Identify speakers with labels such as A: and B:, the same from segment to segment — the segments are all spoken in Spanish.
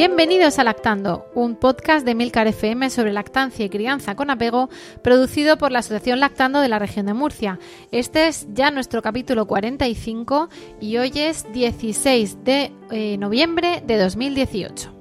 A: Bienvenidos a Lactando, un podcast de Milcar FM sobre lactancia y crianza con apego, producido por la Asociación Lactando de la región de Murcia. Este es ya nuestro capítulo 45 y hoy es 16 de eh, noviembre de 2018.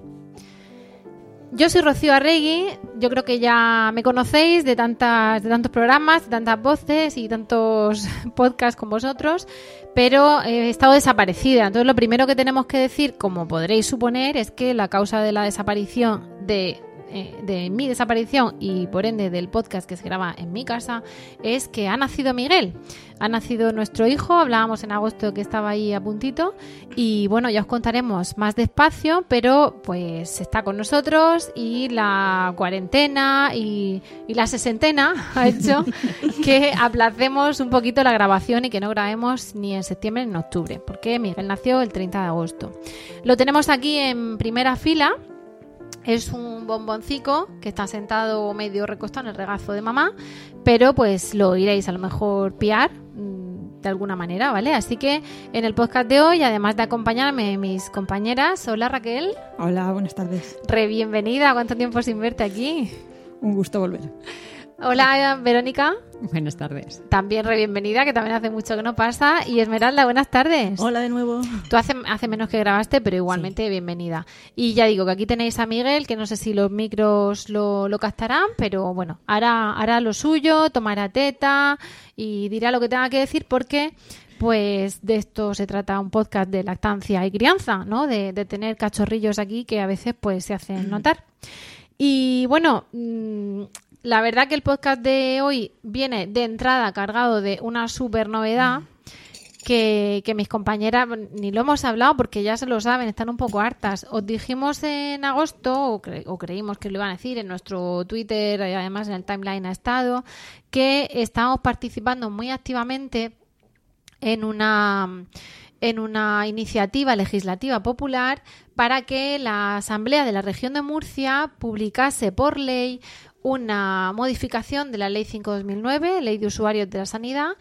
A: Yo soy Rocío Arregui, yo creo que ya me conocéis de, tantas, de tantos programas, de tantas voces y tantos podcasts con vosotros, pero he estado desaparecida. Entonces lo primero que tenemos que decir, como podréis suponer, es que la causa de la desaparición de eh, de mi desaparición y por ende del podcast que se graba en mi casa es que ha nacido Miguel. Ha nacido nuestro hijo, hablábamos en agosto que estaba ahí a puntito y bueno, ya os contaremos más despacio, pero pues está con nosotros y la cuarentena y, y la sesentena ha hecho que aplacemos un poquito la grabación y que no grabemos ni en septiembre ni en octubre, porque Miguel nació el 30 de agosto. Lo tenemos aquí en primera fila es un bomboncico que está sentado medio recostado en el regazo de mamá, pero pues lo iréis a lo mejor piar mm, de alguna manera, ¿vale? Así que en el podcast de hoy, además de acompañarme mis compañeras, hola Raquel.
B: Hola, buenas tardes.
A: Re bienvenida, ¿cuánto tiempo sin verte aquí?
B: Un gusto volver.
A: Hola Verónica.
C: Buenas tardes.
A: También re bienvenida, que también hace mucho que no pasa. Y Esmeralda, buenas tardes.
B: Hola de nuevo.
A: Tú hace, hace menos que grabaste, pero igualmente bienvenida. Y ya digo que aquí tenéis a Miguel, que no sé si los micros lo, lo captarán, pero bueno, hará, hará lo suyo, tomará teta y dirá lo que tenga que decir porque pues de esto se trata un podcast de lactancia y crianza, ¿no? De, de tener cachorrillos aquí que a veces pues se hacen notar. Y bueno, mm, la verdad que el podcast de hoy viene de entrada cargado de una super novedad que, que mis compañeras ni lo hemos hablado porque ya se lo saben, están un poco hartas. Os dijimos en agosto, o, o creímos que lo iban a decir en nuestro Twitter, y además en el timeline ha estado, que estamos participando muy activamente en una en una iniciativa legislativa popular para que la Asamblea de la Región de Murcia publicase por ley una modificación de la Ley 5-2009, Ley de Usuarios de la Sanidad,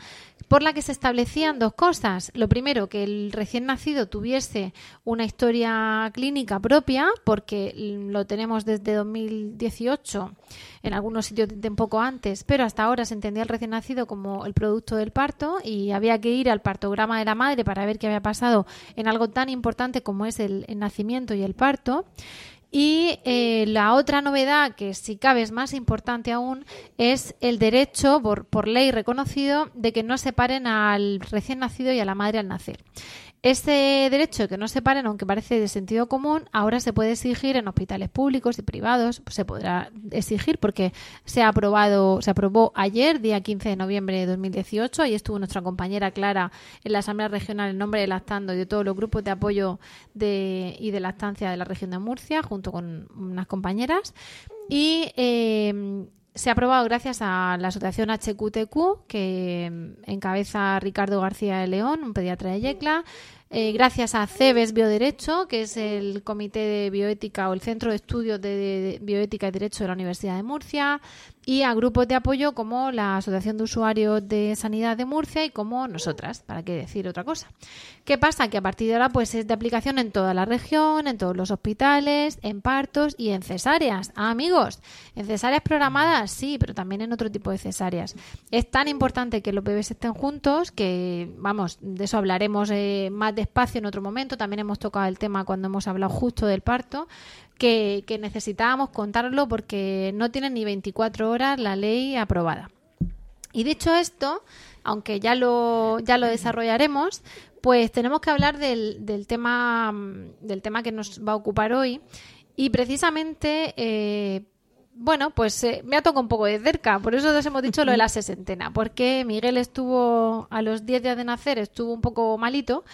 A: por la que se establecían dos cosas. Lo primero, que el recién nacido tuviese una historia clínica propia, porque lo tenemos desde 2018, en algunos sitios un poco antes, pero hasta ahora se entendía el recién nacido como el producto del parto y había que ir al partograma de la madre para ver qué había pasado en algo tan importante como es el, el nacimiento y el parto. Y eh, la otra novedad, que si cabe es más importante aún, es el derecho, por, por ley reconocido, de que no separen al recién nacido y a la madre al nacer. Este derecho de que no separen, aunque parece de sentido común, ahora se puede exigir en hospitales públicos y privados, se podrá exigir porque se ha aprobado, se aprobó ayer, día 15 de noviembre de 2018, ahí estuvo nuestra compañera Clara en la Asamblea Regional en nombre de Lactando y de todos los grupos de apoyo de, y de lactancia de la región de Murcia, junto con unas compañeras. Y eh, se ha aprobado gracias a la asociación HQTQ, que encabeza Ricardo García de León, un pediatra de Yecla, eh, gracias a CEBES Bioderecho, que es el Comité de Bioética o el Centro de Estudios de Bioética y Derecho de la Universidad de Murcia, y a grupos de apoyo como la Asociación de Usuarios de Sanidad de Murcia y como nosotras, para qué decir otra cosa. ¿Qué pasa? Que a partir de ahora pues es de aplicación en toda la región, en todos los hospitales, en partos y en cesáreas. Ah, amigos, en cesáreas programadas sí, pero también en otro tipo de cesáreas. Es tan importante que los bebés estén juntos que, vamos, de eso hablaremos eh, más despacio en otro momento. También hemos tocado el tema cuando hemos hablado justo del parto, que, necesitábamos contarlo porque no tienen ni 24 horas la ley aprobada. Y dicho esto, aunque ya lo, ya lo desarrollaremos, pues tenemos que hablar del, del tema, del tema que nos va a ocupar hoy. Y precisamente, eh, bueno, pues eh, me ha tocado un poco de cerca, por eso os hemos dicho lo de la sesentena, porque Miguel estuvo a los 10 días de nacer, estuvo un poco malito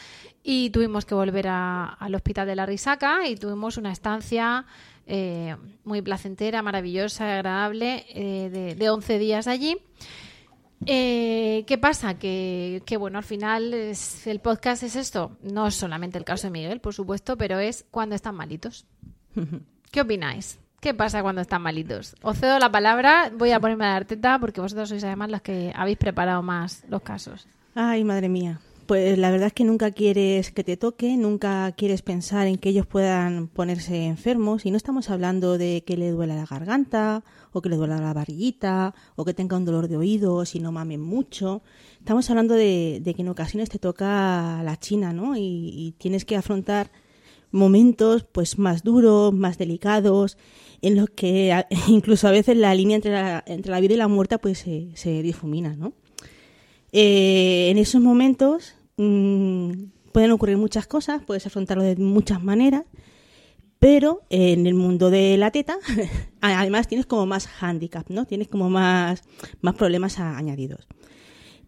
A: y tuvimos que volver a- al hospital de la Risaca y tuvimos una estancia eh, muy placentera, maravillosa, agradable, eh, de, de 11 días allí. Eh, ¿Qué pasa? Que, que, bueno, al final es- el podcast es esto. No es solamente el caso de Miguel, por supuesto, pero es cuando están malitos. ¿Qué opináis? ¿Qué pasa cuando están malitos? Os cedo la palabra, voy a ponerme a dar teta porque vosotros sois además las que habéis preparado más los casos.
C: Ay, madre mía. Pues la verdad es que nunca quieres que te toque, nunca quieres pensar en que ellos puedan ponerse enfermos y no estamos hablando de que le duela la garganta o que le duela la barriguita o que tenga un dolor de oídos y no mamen mucho. Estamos hablando de, de que en ocasiones te toca la china, ¿no? Y, y tienes que afrontar momentos pues más duros, más delicados, en los que incluso a veces la línea entre la, entre la vida y la muerte pues se, se difumina, ¿no? Eh, en esos momentos mm, pueden ocurrir muchas cosas, puedes afrontarlo de muchas maneras, pero en el mundo de la teta, además tienes como más handicap, ¿no? Tienes como más, más problemas añadidos.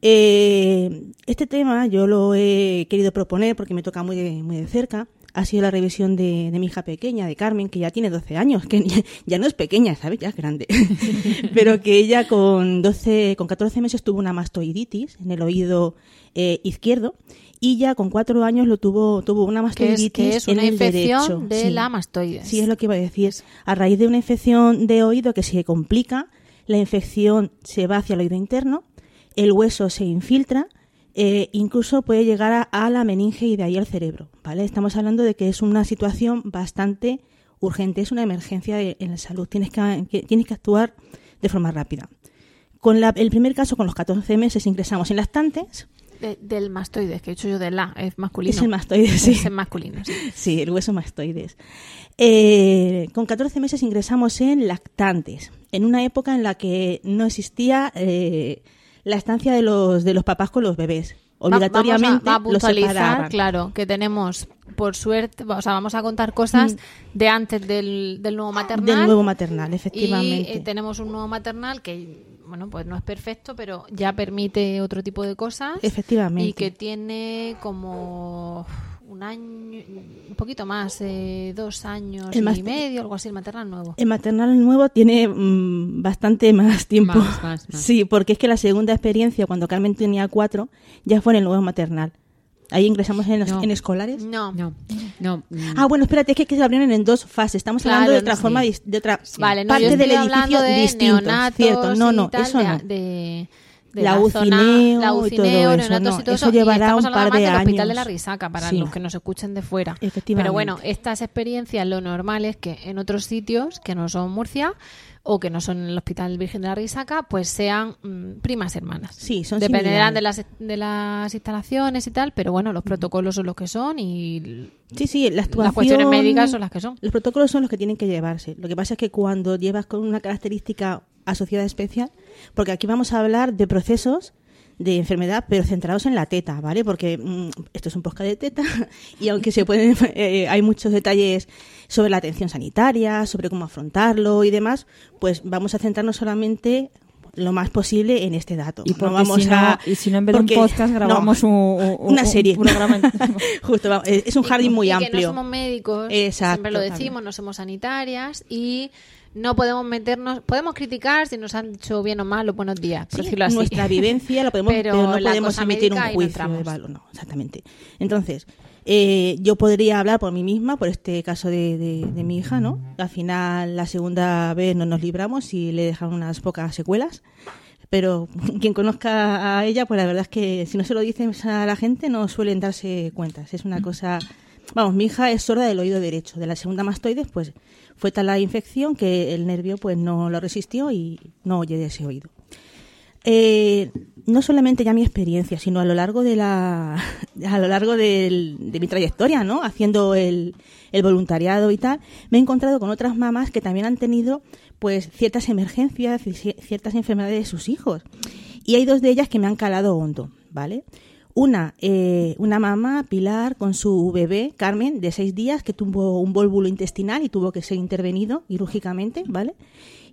C: Eh, este tema yo lo he querido proponer porque me toca muy muy de cerca. Ha sido la revisión de, de mi hija pequeña, de Carmen, que ya tiene 12 años, que ya, ya no es pequeña, ¿sabes? Ya es grande. Pero que ella con 12, con 14 meses tuvo una mastoiditis en el oído eh, izquierdo y ya con 4 años lo tuvo, tuvo una
A: Que es,
C: mastoiditis
A: que es
C: en
A: una
C: el
A: infección
C: derecho.
A: de
C: Sí.
A: la mastoides.
C: Sí, es lo que iba a decir. A raíz de una infección de oído que se complica, la infección se va hacia el oído interno, el hueso se infiltra, eh, incluso puede llegar a, a la meninge y de ahí al cerebro. ¿vale? Estamos hablando de que es una situación bastante urgente, es una emergencia de- en la salud. Tienes que, que- tienes que actuar de forma rápida. Con la- el primer caso, con los 14 meses, ingresamos en lactantes.
A: De- del mastoides, que he dicho yo de la, es masculino.
C: Es el mastoides, sí.
A: Es el masculino, sí.
C: Sí, el hueso mastoides. Eh, con 14 meses ingresamos en lactantes, en una época en la que no existía eh, la estancia de los, de los papás con los bebés.
A: Va-
C: Obligatoriamente
A: vamos a, va a
C: los separaban.
A: claro, que tenemos, por suerte, o sea, vamos a contar cosas
C: Mm.
A: de antes del, del nuevo maternal.
C: Del nuevo maternal,
A: Y
C: efectivamente.
A: eh, tenemos un nuevo maternal que, bueno, pues no es perfecto, pero ya permite otro tipo de cosas.
C: Efectivamente.
A: Y que tiene como un año, un poquito más, eh, dos años
C: El
A: y medio, algo así, el maternal nuevo.
C: El maternal nuevo tiene mm, bastante más tiempo.
D: Más, más, más.
C: Sí, porque es que la segunda experiencia, cuando Carmen tenía cuatro, ya fue en el nuevo maternal. Ahí ingresamos en, los-
D: No.
C: en escolares.
A: No.
D: No, no. mm,
C: Ah, bueno, espérate, es que, que se abrieron en dos fases. Estamos
A: Claro,
C: hablando de otra
A: no,
C: forma,
A: sí.
C: de otra
A: Vale, no,
C: parte
A: yo
C: del edificio
A: de
C: distinto, cierto. No,
A: y
C: no,
A: tal,
C: eso
A: de,
C: no.
A: de- de
C: La
A: zona-
C: UCINEO
A: la
C: y todo eso, no,
A: y todo
C: eso llevará un par de
A: del hospital
C: años.
A: de la Risaca, para
C: Sí.
A: los que nos escuchen de fuera.
C: Efectivamente.
A: Pero bueno, estas experiencias lo normal es que en otros sitios que no son Murcia o que no son el Hospital Virgen de la Risaca, pues sean mm, primas hermanas.
C: Sí, son
A: Dependerán de las, de las instalaciones y tal, pero bueno, los protocolos son los que son y
C: Sí, sí, la
A: las cuestiones médicas son las que son.
C: Los protocolos son los que tienen que llevarse. Lo que pasa es que cuando llevas con una característica asociada especial, porque aquí vamos a hablar de procesos de enfermedad, pero centrados en la teta, ¿vale? Porque mm, esto es un podcast de teta y aunque se pueden, eh, hay muchos detalles sobre la atención sanitaria, sobre cómo afrontarlo y demás, pues vamos a centrarnos solamente lo más posible en este dato.
D: Y
C: no vamos
D: si no,
C: a
D: y si no en vez de un podcast
C: no,
D: grabamos un, un-
C: una
D: un
C: serie.
D: programa.
C: Justo, es un jardín muy
A: y
C: amplio.
A: que no somos médicos,
C: Exacto,
A: siempre lo decimos, no somos sanitarias y no podemos meternos, podemos criticar si nos han dicho bien o mal los buenos días, por
C: Sí,
A: decirlo así.
C: nuestra vivencia la podemos,
A: Pero
C: pero, no
A: la
C: podemos emitir un
A: no
C: juicio de valor, no, exactamente. Entonces, eh, yo podría hablar por mí misma, por este caso de, de- de mi hija, ¿no? Al final, la segunda vez no nos libramos y le dejaron unas pocas secuelas. Pero quien conozca a ella, pues la verdad es que si no se lo dicen a la gente, no suelen darse cuentas. Es una cosa. Vamos, mi hija es sorda del oído derecho. De la segunda mastoides, pues fue tal la infección que el nervio pues no lo resistió y no oye de ese oído. Eh, no solamente ya mi experiencia, sino a lo largo de la a lo largo de mi trayectoria, ¿no? Haciendo el, voluntariado y tal, me he encontrado con otras mamás que también han tenido pues ciertas emergencias, ci- ciertas enfermedades de sus hijos. Y hay dos de ellas que me han calado hondo, ¿vale? Una, eh, una mamá, Pilar, con su bebé, Carmen, de seis días, que tuvo un vólvulo intestinal y tuvo que ser intervenido quirúrgicamente, ¿vale?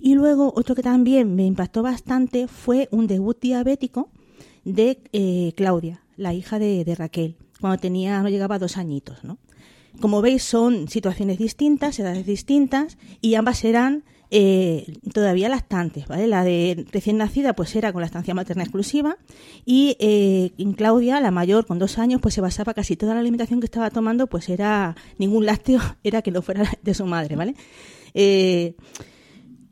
C: Y luego otro que también me impactó bastante fue un debut diabético de eh, Claudia, la hija de, de Raquel, cuando tenía, no llegaba a dos añitos, ¿no? Como veis, son situaciones distintas, edades distintas, y ambas eran eh, todavía lactantes, ¿vale? La de recién nacida, pues era con la estancia materna exclusiva, y eh, en Claudia, la mayor, con dos años, pues se basaba casi toda la alimentación que estaba tomando, pues era ningún lácteo, era que no fuera de su madre, ¿vale? Eh,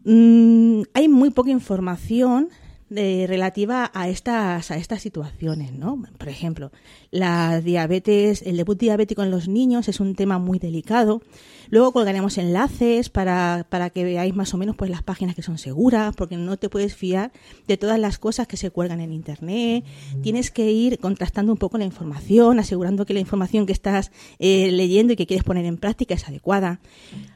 C: mm, hay muy poca información de, relativa a estas, a estas situaciones, ¿no? Por ejemplo, la diabetes, el debut diabético en los niños es un tema muy delicado. Luego colgaremos enlaces para, para que veáis más o menos pues las páginas que son seguras, porque no te puedes fiar de todas las cosas que se cuelgan en internet. Tienes que ir contrastando un poco la información, asegurando que la información que estás eh, leyendo y que quieres poner en práctica es adecuada.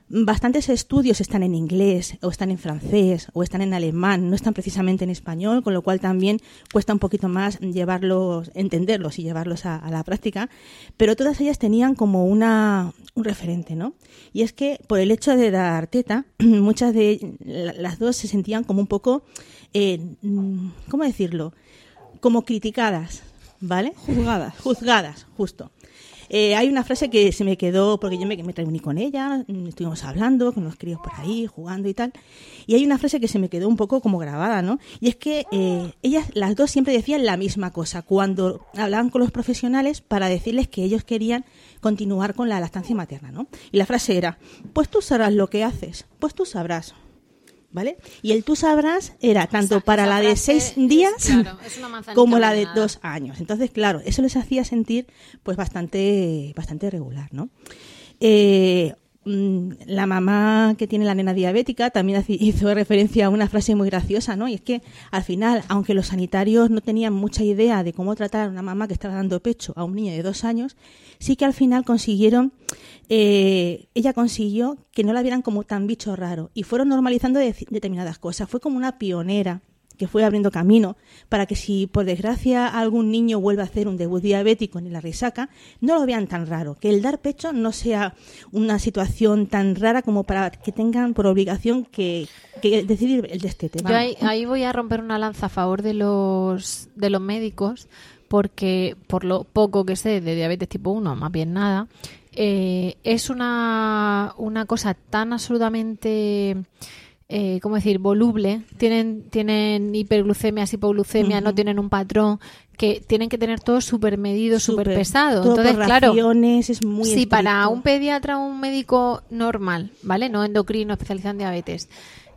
C: Bastantes estudios están en inglés, o están en francés, o están en alemán, no están precisamente en español, con lo cual también cuesta un poquito más llevarlos, entenderlos y llevarlos a, la práctica. Pero todas ellas tenían como una, un referente, ¿no? Y es que por el hecho de dar teta, muchas de la- las dos se sentían como un poco, eh, mm, ¿cómo decirlo? Como criticadas, ¿vale?
B: Juzgadas.
C: Juzgadas, justo. Eh, hay una frase que se me quedó, porque yo me, reuní con ella, mm, estuvimos hablando con los críos por ahí, jugando y tal, y hay una frase que se me quedó un poco como grabada, ¿no? Y es que eh, ellas, las dos siempre decían la misma cosa cuando hablaban con los profesionales para decirles que ellos querían continuar con la lactancia materna, ¿no? Y la frase era, pues tú sabrás lo que haces, pues tú sabrás. ¿Vale? Y el tú sabrás era tanto para la de seis
A: es-
C: días
A: claro, es
C: como la de dos años. Entonces, claro, eso les hacía sentir pues bastante, bastante regular, ¿no? Eh, la mamá que tiene la nena diabética también hizo referencia a una frase muy graciosa, ¿no? Y es que al final, aunque los sanitarios no tenían mucha idea de cómo tratar a una mamá que estaba dando pecho a un niño de dos años, sí que al final consiguieron, eh, ella consiguió que no la vieran como tan bicho raro y fueron normalizando de- determinadas cosas. Fue como una pionera que fue abriendo camino para que si por desgracia algún niño vuelve a hacer un debut diabético en la risaca, no lo vean tan raro, que el dar pecho no sea una situación tan rara como para que tengan por obligación que, que decidir el destete.
A: Yo ahí voy a romper una lanza a favor de los, de los médicos, porque por lo poco que sé de diabetes tipo 1, más bien nada, eh, es una, una cosa tan absolutamente, eh, ¿cómo decir?, voluble. Tienen, tienen hiperglucemias, hipoglucemias, no tienen un patrón, que tienen que tener todo súper medido, súper pesado.
C: Todo
A: Entonces,
C: por
A: claro,
C: raciones, es muy
A: si para un pediatra o un médico normal, ¿vale? No endocrino especializado en diabetes,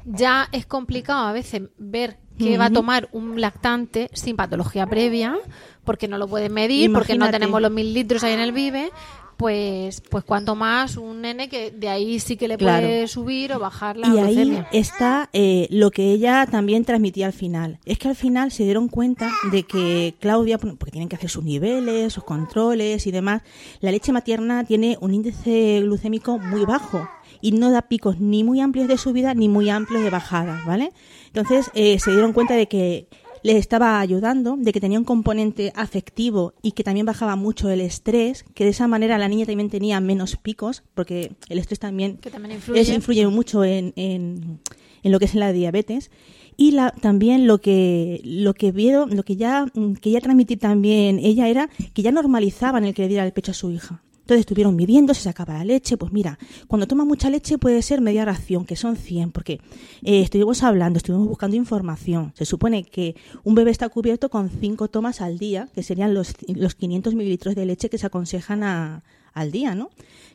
A: ya es complicado a veces ver que va a tomar un lactante sin patología previa, porque no lo pueden medir, porque no tenemos los mil litros ahí en el vive, pues, pues cuanto más un nene que de ahí sí que le
C: Claro.
A: puede subir o bajar la
C: Y ahí está eh, lo que ella también transmitía al final. Es que al final se dieron cuenta de que Claudia, porque tienen que hacer sus niveles, sus controles y demás, la leche materna tiene un índice glucémico muy bajo y no da picos ni muy amplios de subida ni muy amplios de bajada, ¿vale? Entonces eh, se dieron cuenta de que les estaba ayudando, de que tenía un componente afectivo y que también bajaba mucho el estrés, que de esa manera la niña también tenía menos picos, porque el estrés también
A: Que también influye.
C: es- influye mucho en, en, en lo que es la diabetes y la, también lo que lo que vieron lo que ya quería transmitir también ella era que ya normalizaban el que le diera el pecho a su hija entonces estuvieron midiendo, se sacaba la leche, pues mira, cuando toma mucha leche puede ser media ración, que son 100, porque eh, estuvimos hablando, estuvimos buscando información. Se supone que un bebé está cubierto con 5 tomas al día, que serían los, los 500 mililitros de leche que se aconsejan a- al día, ¿no?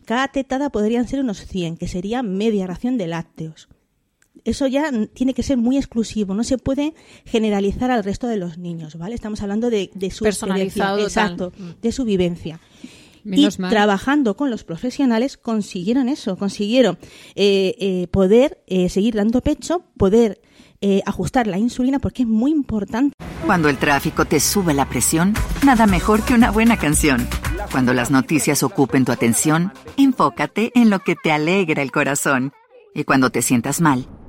C: Cada tetada podrían ser unos 100, que sería media ración de lácteos eso ya tiene que ser muy exclusivo, no se puede generalizar al resto de los niños, ¿vale? Estamos hablando de, de su
A: Personalizado
C: exacto, de su vivencia.
D: Menos
C: y
D: mal.
C: trabajando con los profesionales consiguieron eso, consiguieron eh, eh, poder eh, seguir dando pecho, poder eh, ajustar la insulina, porque es muy importante.
E: Cuando el tráfico te sube la presión, nada mejor que una buena canción. Cuando las noticias ocupen tu atención, enfócate en lo que te alegra el corazón. Y cuando te sientas mal,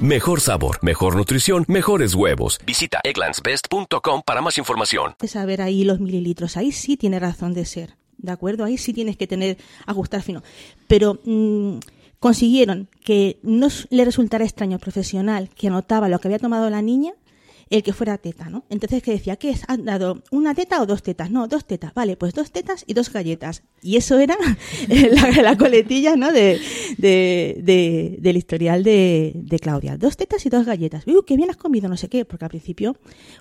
F: Mejor sabor, mejor nutrición, mejores huevos. Visita egglandsbest.com para más información.
C: de saber ahí los mililitros. Ahí sí tiene razón de ser, ¿de acuerdo? Ahí sí tienes que tener, ajustar fino. Pero mm, consiguieron que no le resultara extraño al profesional que anotaba lo que había tomado la niña el que fuera teta, ¿no? Entonces que decía, ¿qué es? ¿Han dado una teta o dos tetas? No, dos tetas. Vale, pues dos tetas y dos galletas. Y eso era la, la coletilla, ¿no? De, de- de- del historial de, de Claudia. Dos tetas y dos galletas. Uy, qué bien has comido, no sé qué, porque al principio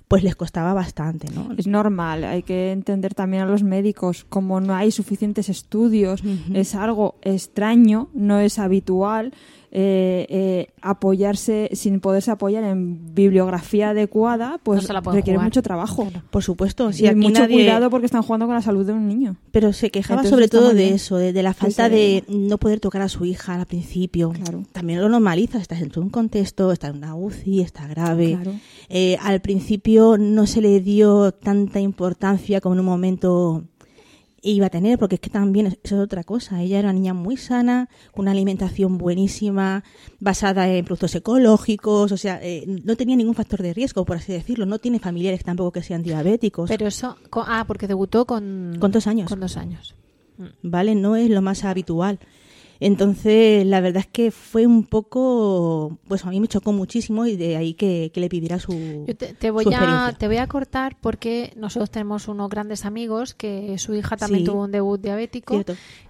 C: pues les costaba bastante, ¿no?
B: Es normal, hay que entender también a los médicos, como no hay suficientes estudios, es algo extraño, no es habitual eh, eh, apoyarse, sin poderse apoyar en bibliografía adecuada, pues
A: No
B: requiere
A: jugar.
B: mucho trabajo.
C: Por supuesto, sí,
B: y
C: aquí
B: mucho
C: nadie-
B: cuidado porque están jugando con la salud de un niño.
C: Pero se quejaba
B: Entonces
C: sobre todo de
B: bien.
C: eso, de, de la falta de no poder tocar a su hija al principio.
B: Claro.
C: También lo normaliza, estás en un contexto, está en una UCI, está grave.
B: Claro.
C: Eh, al principio no se le dio tanta importancia como en un momento iba a tener, porque es que también es- eso es otra cosa. Ella era una niña muy sana, con una alimentación buenísima, basada en productos ecológicos, o sea, eh, no tenía ningún factor de riesgo, por así decirlo. No tiene familiares tampoco que sean diabéticos.
A: Pero eso, ah, porque debutó con,
C: Con dos años.
A: Con dos años.
C: ¿vale? No es lo más habitual. Entonces, la verdad es que fue un poco, pues a mí me chocó muchísimo y de ahí que, que le pidiera su,
A: Yo te, te voy
C: su
A: a, te voy a cortar porque nosotros tenemos unos grandes amigos que su hija también
C: Sí.
A: tuvo un debut diabético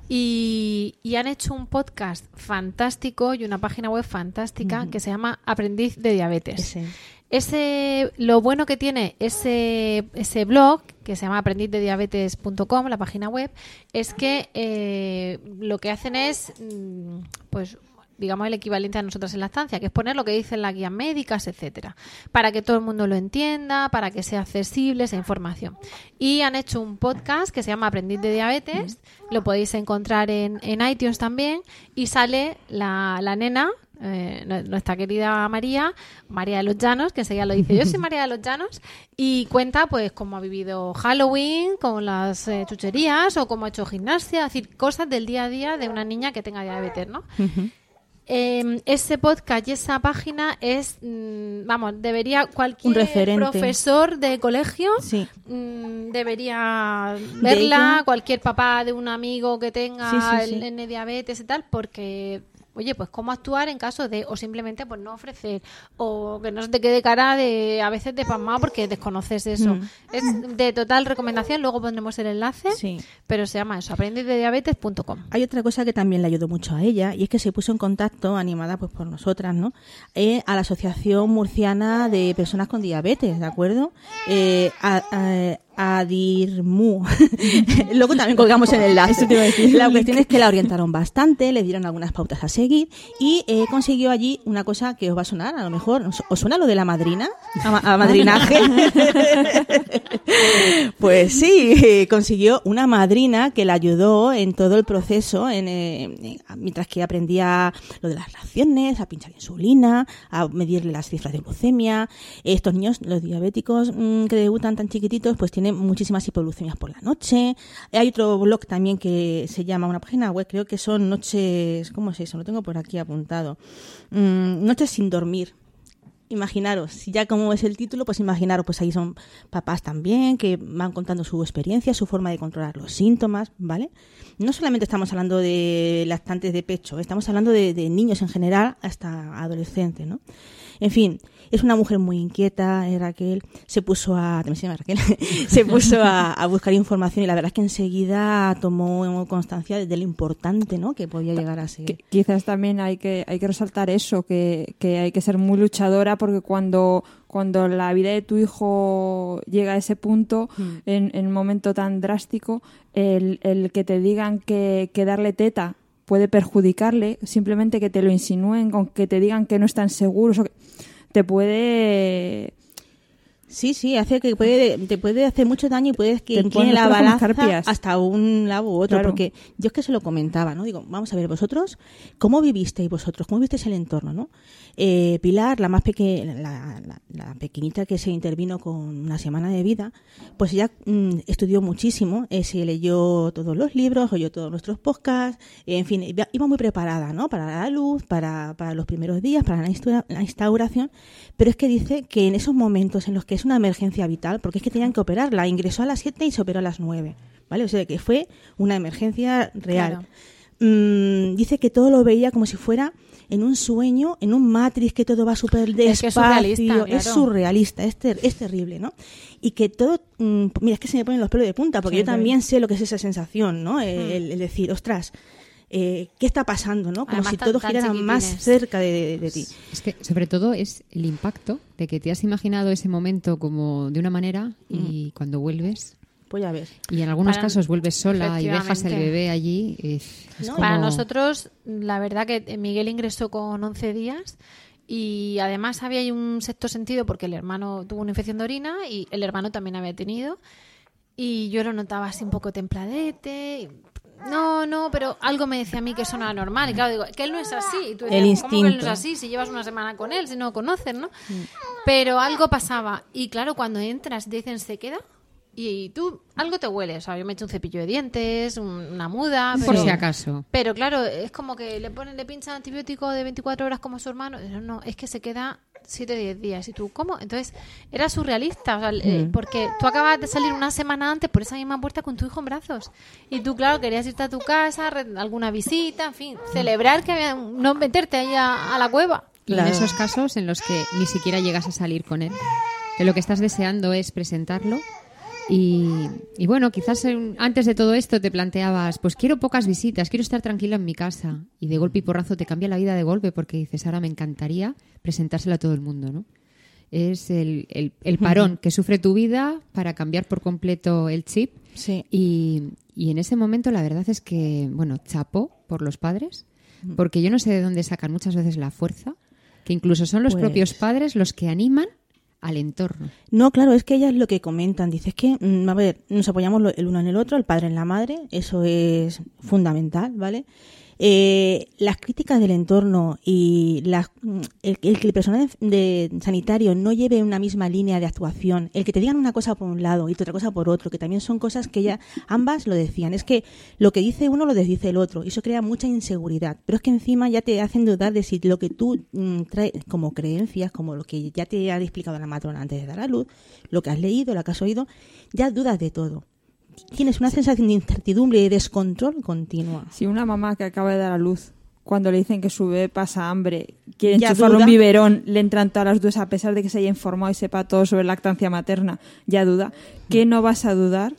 A: y, y han hecho un podcast fantástico y una página web fantástica que se llama Aprendiz de Diabetes.
C: Ese.
A: Ese, lo bueno que tiene ese, ese blog, que se llama aprendizdediabetes.com, la página web, es que eh, lo que hacen es, mm, pues, digamos, el equivalente a nosotros en la estancia, que es poner lo que dicen las guías médicas, etcétera, para que todo el mundo lo entienda, para que sea accesible esa información. Y han hecho un podcast que se llama Aprendiz de Diabetes, lo podéis encontrar en, en iTunes también, y sale la, la nena, eh, nu- nuestra querida María, María de los Llanos, que enseguida lo dice, yo soy María de los Llanos, y cuenta pues cómo ha vivido Halloween, con las eh, chucherías, o cómo ha hecho gimnasia, es decir, cosas del día a día de una niña que tenga diabetes, ¿no? Eh, ese podcast y esa página es, mm, vamos, debería cualquier
C: Un referente.
A: profesor de colegio
C: Sí.
A: mm, debería
C: De
A: verla, cualquier papá de un amigo que tenga
C: Sí, sí,
A: el diabetes y tal, porque oye, pues cómo actuar en caso de, o simplemente pues no ofrecer, o que no se te quede cara de, a veces de pasmado porque desconoces eso.
C: Mm.
A: Es de total recomendación, luego pondremos el enlace,
C: Sí.
A: pero se llama eso, aprendizdediabetes.com.
C: Hay otra cosa que también le ayudó mucho a ella y es que se puso en contacto, animada pues por nosotras, ¿no? Eh, a la Asociación Murciana de Personas con Diabetes, ¿de acuerdo? Eh, a, a- Adirmu. Luego también colgamos el enlace. La cuestión es que la orientaron bastante, le dieron algunas pautas a seguir y eh, consiguió allí una cosa que os va a sonar, a lo mejor. ¿Os, suena lo de la madrina? A, ma- a madrinaje. pues sí, consiguió una madrina que la ayudó en todo el proceso, en, eh, en- mientras que aprendía lo de las raciones, a pinchar insulina, a medirle las cifras de glucemia. Estos niños, los diabéticos mm, que debutan tan chiquititos, pues tienen muchísimas hipoglucemias por la noche. Hay otro blog también que se llama, una página web, creo que son noches, ¿cómo es eso? Lo tengo por aquí apuntado. Mm, noches sin dormir. Imaginaros, si ya como es el título, pues imaginaros, pues ahí son papás también que van contando su experiencia, su forma de controlar los síntomas, ¿vale? No solamente estamos hablando de lactantes de pecho, estamos hablando de, de niños en general hasta adolescentes, ¿no? En fin, es una mujer muy inquieta, eh, Raquel, se puso a, también se llama Raquel, se puso a, a buscar información y la verdad es que enseguida tomó constancia de lo importante, ¿no? Que podía llegar a ser.
B: Quizás también hay que, hay que resaltar eso, que, que hay que ser muy luchadora porque cuando, cuando la vida de tu hijo llega a ese punto,
C: Hmm.
B: en, en un momento tan drástico, el, el que te digan que, que darle teta puede perjudicarle, simplemente que te lo insinúen, con que te digan que no están seguros, o que- te puede
C: Sí, sí, hace que puede, te puede hacer mucho daño y puedes que incline la balanza hasta un lado u otro.
B: Claro.
C: Porque yo es que se lo comentaba, ¿no? Digo, vamos a ver, vosotros, ¿cómo vivisteis vosotros? ¿Cómo visteis el entorno, no? Eh, Pilar, la más pequeña, la, la- la pequeñita que se intervino con una semana de vida, pues ella mm, estudió muchísimo, eh, se leyó todos los libros, oyó todos nuestros podcasts, eh, en fin, iba, iba muy preparada, ¿no? Para la luz, para, para los primeros días, para la, la instauración, pero es que dice que en esos momentos en los que es una emergencia vital, porque es que tenían que operarla, ingresó a las 7 y se operó a las 9, ¿vale? O sea que fue una emergencia real.
A: Claro.
C: Mm, dice que todo lo veía como si fuera en un sueño, en un matriz, que todo va súper
A: Es que es
C: despacio.
A: surrealista,
C: es surrealista, es, ter- es terrible, ¿no? Y que todo, mm, mira, es que se me ponen los pelos de punta, porque
B: Sí,
C: yo
B: sí.
C: también sé lo que es esa sensación, ¿no?
A: Hmm.
C: El, el decir, ostras, eh, ¿qué está pasando, no? Como
A: Además,
C: si
A: tan-
C: todo girara más cerca de, de- de ti.
D: Es que sobre todo es el impacto de que te has imaginado ese momento como de una manera y cuando vuelves
C: Pues ya ves.
D: y en algunos
A: Para-
D: casos vuelves sola y dejas el bebé allí. Es, es
C: No,
D: como-
A: Para nosotros, la verdad que Miguel ingresó con 11 días y además había ahí un sexto sentido porque el hermano tuvo una infección de orina y el hermano también había tenido y yo lo notaba así un poco templadete. No, no, pero algo me decía a mí que eso no era normal. Y claro, digo, que él no es así. Y tú
C: El
A: decías, ¿cómo que él no es
C: instinto.
A: así? Si llevas una semana con él, si no lo conoces, ¿no? Pero algo pasaba. Y claro, cuando entras dicen se queda, y tú algo te huele. O sea, yo me he hecho un cepillo de dientes, un- una muda.
D: Por si acaso.
A: pero claro, es como que le ponen, le pinchan antibiótico de 24 horas como a su hermano. No, no, es que se queda 7 10 días. ¿Y tú cómo? Entonces, era surrealista. O sea, eh, porque tú acabas de salir una semana antes por esa misma puerta con tu hijo en brazos. Y tú, claro, querías irte a tu casa, alguna visita, en fin, celebrar que había, no meterte ahí a, a la cueva.
D: Y en esos casos en los que ni siquiera llegas a salir con él, que lo que estás deseando es presentarlo. Y, y bueno, quizás antes de todo esto te planteabas, pues quiero pocas visitas, quiero estar tranquila en mi casa. Y de golpe y porrazo te cambia la vida de golpe porque dices, ahora me encantaría presentárselo a todo el mundo, ¿no? Es el, el- el parón que sufre tu vida para cambiar por completo el chip.
C: Sí.
D: Y, y en ese momento la verdad es que, bueno, chapo por los padres, porque yo no sé de dónde sacan muchas veces la fuerza, que incluso son los
C: Pues-
D: propios padres los que animan al entorno.
C: No, claro, es que ellas lo que comentan. Dice es que, mm, a ver, nos apoyamos el uno en el otro, el padre en la madre, eso es fundamental, ¿vale? Eh, las críticas del entorno y mm, el, el que el personal de sanitario no lleve una misma línea de actuación, el que te digan una cosa por un lado y otra cosa por otro, que también son cosas que ya ambas lo decían. Es que lo que dice uno lo desdice el otro y eso crea mucha inseguridad. Pero es que encima ya te hacen dudar de si lo que tú mm, traes como creencias, como lo que ya te ha explicado la matrona antes de dar a luz, lo que has leído, lo que has oído, ya dudas de todo. Tienes una sensación de incertidumbre y de descontrol continua.
B: Si una mamá que acaba de dar a luz, cuando le dicen que su bebé pasa hambre, quiere enchufarle un biberón, le entran todas las dudas a pesar de que se haya informado y sepa todo sobre lactancia materna, ya duda. ¿Qué no vas a dudar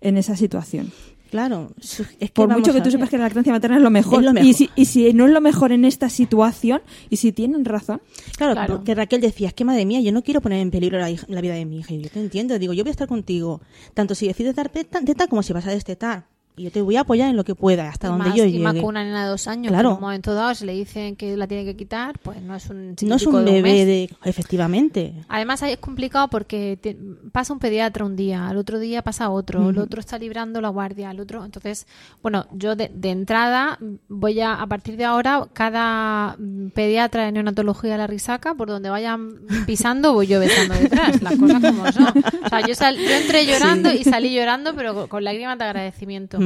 B: en esa situación?
C: Claro, es que
B: Por mucho que tú sepas que la lactancia materna es lo mejor.
C: Es lo
B: Y, si, y si no es lo mejor en esta situación, y si tienen razón,
C: Claro,
A: Claro.
C: porque Raquel decía, es que madre mía, yo no quiero poner en peligro la, vida de mi hija. Y yo te entiendo, digo, yo voy a estar contigo, tanto si decides dar teta como si vas a destetar. Y yo te voy a apoyar en lo que pueda, hasta
A: Y
C: donde
A: más,
C: yo
A: y
C: llegue.
A: más con una nena de dos años,
C: Claro.
A: que en un momento dado se le dicen que la tiene que quitar, pues no es un
C: no es un
A: de
C: bebé de... Efectivamente.
A: Además ahí es complicado porque te- pasa un pediatra un día, al otro día pasa otro, el otro está librando la guardia, el otro, entonces, bueno, yo de, de entrada voy a, a partir de ahora, cada mm, pediatra de neonatología de la risaca, por donde vayan pisando, voy yo besando detrás, las cosas como son. O sea, yo, sal- yo entré llorando y salí llorando, pero con, con lágrimas de agradecimiento.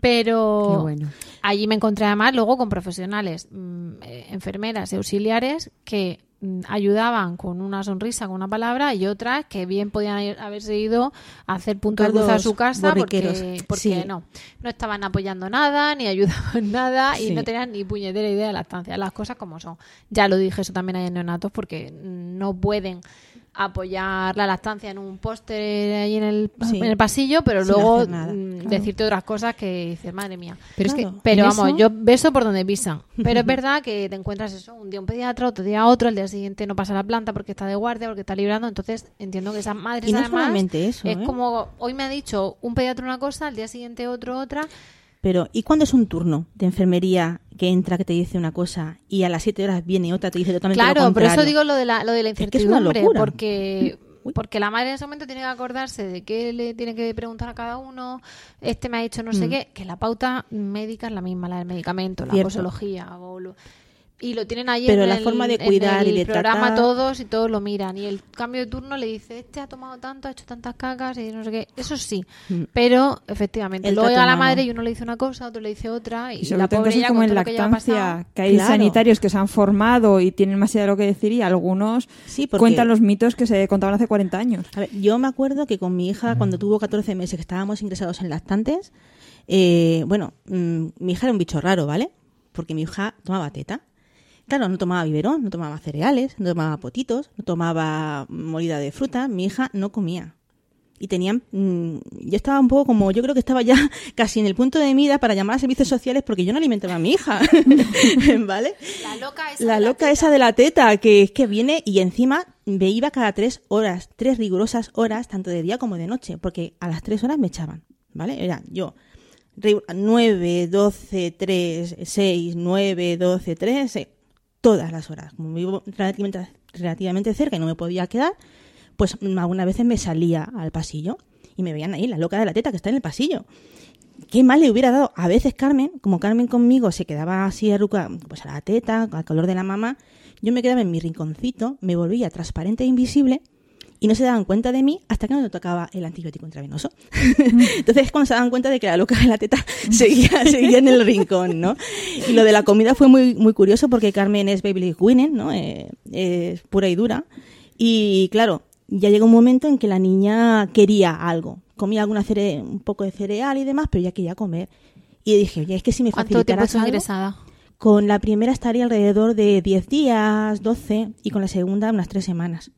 A: Pero
D: bueno.
A: allí me encontré además luego con profesionales, mm, eh, enfermeras y auxiliares que mm, ayudaban con una sonrisa, con una palabra y otras que bien podían haberse ido a hacer punto de cruz a su casa porque, porque
C: Sí.
A: no, no estaban apoyando nada, ni ayudaban nada y no tenían ni puñetera idea de la estancia, las cosas como son. Ya lo dije eso también hay en neonatos porque no pueden apoyar la lactancia en un póster ahí en el,
C: Sí.
A: en el pasillo, pero luego
C: nada,
A: mm,
C: claro.
A: decirte otras cosas que dices, madre mía.
D: Pero
C: Claro.
D: es que
A: Pero vamos,
D: eso-
A: yo beso por donde pisan. Pero es verdad que te encuentras eso, un día un pediatra, otro día otro, el día siguiente no pasa la planta porque está de guardia, porque está librando. Entonces entiendo que esas madres
C: Y no
A: además
C: solamente eso,
A: es
C: ¿eh?
A: como hoy me ha dicho un pediatra una cosa, al día siguiente otro otra.
C: Pero, ¿y cuándo es un turno de enfermería que entra, que te dice una cosa y a las 7 horas viene otra, te dice totalmente lo
A: Claro, por eso digo lo de la, lo de la
C: Es que es una
A: incertidumbre,
C: locura.
A: porque porque la madre en ese momento tiene que acordarse de qué le tiene que preguntar a cada uno, este me ha dicho no sé
C: Mm.
A: qué, que la pauta médica es la misma, la del medicamento, la
C: Cierto.
A: posología, o lo- y lo tienen ahí
C: Pero
A: en
C: la
A: el,
C: forma de
A: en
C: cuidar y de
A: programa
C: tratar-
A: todos y todos lo miran y el cambio de turno le dice este ha tomado tanto, ha hecho tantas cacas y no sé qué, eso sí,
C: Mm.
A: pero efectivamente luego
C: trato
A: llega la madre y uno le dice una cosa, otro le dice otra y,
B: Y sobre
A: la pobre ya
B: como en
A: lo que
B: lactancia, que hay
C: Claro.
B: sanitarios que se han formado y tienen más idea de lo que decir y algunos
C: Sí, porque-
B: cuentan los mitos que se contaban hace 40 años.
C: A ver, yo me acuerdo que con mi hija, cuando tuvo 14 meses, que estábamos ingresados en lactantes, eh, bueno, mm, mi hija era un bicho raro, ¿vale? Porque mi hija tomaba teta. Claro, no tomaba biberón, no tomaba cereales, no tomaba potitos, no tomaba molida de fruta. Mi hija no comía. Y tenían. mm, yo estaba un poco como. Yo creo que estaba ya casi en el punto de mira para llamar a servicios sociales porque yo no alimentaba a mi hija. ¿Vale?
A: La loca esa
C: La
A: de la
C: loca esa de la teta, que es que viene y encima me iba cada tres horas, tres rigurosas horas, tanto de día como de noche, porque a las tres horas me echaban, ¿vale? Era yo, ri- 9, 12, 3, 6, 9, 12, 3, eh, todas las horas. Como vivo relativamente, relativamente cerca y no me podía quedar, pues algunas veces me salía al pasillo y me veían ahí, la loca de la teta que está en el pasillo. ¿Qué mal le hubiera dado? A veces Carmen, como Carmen conmigo se quedaba así arruca, pues a la teta, al color de la mamá, yo me quedaba en mi rinconcito, me volvía transparente e invisible y no se daban cuenta de mí hasta que no me tocaba el antibiótico intravenoso. Entonces es cuando se daban cuenta de que la loca de la teta seguía, seguía en el rincón, ¿no? Y lo de la comida fue muy, muy curioso porque Carmen es baby winning, ¿no? Eh, es pura y dura. Y claro, ya llegó un momento en que la niña quería algo. Comía alguna cere un poco de cereal y demás, pero ya quería comer. Y dije, oye, es que si me
A: ¿Cuánto tiempo
C: facilitaras algo...
A: ingresada?
C: Con la primera estaría alrededor de 10 días, 12, y con la segunda unas 3 semanas.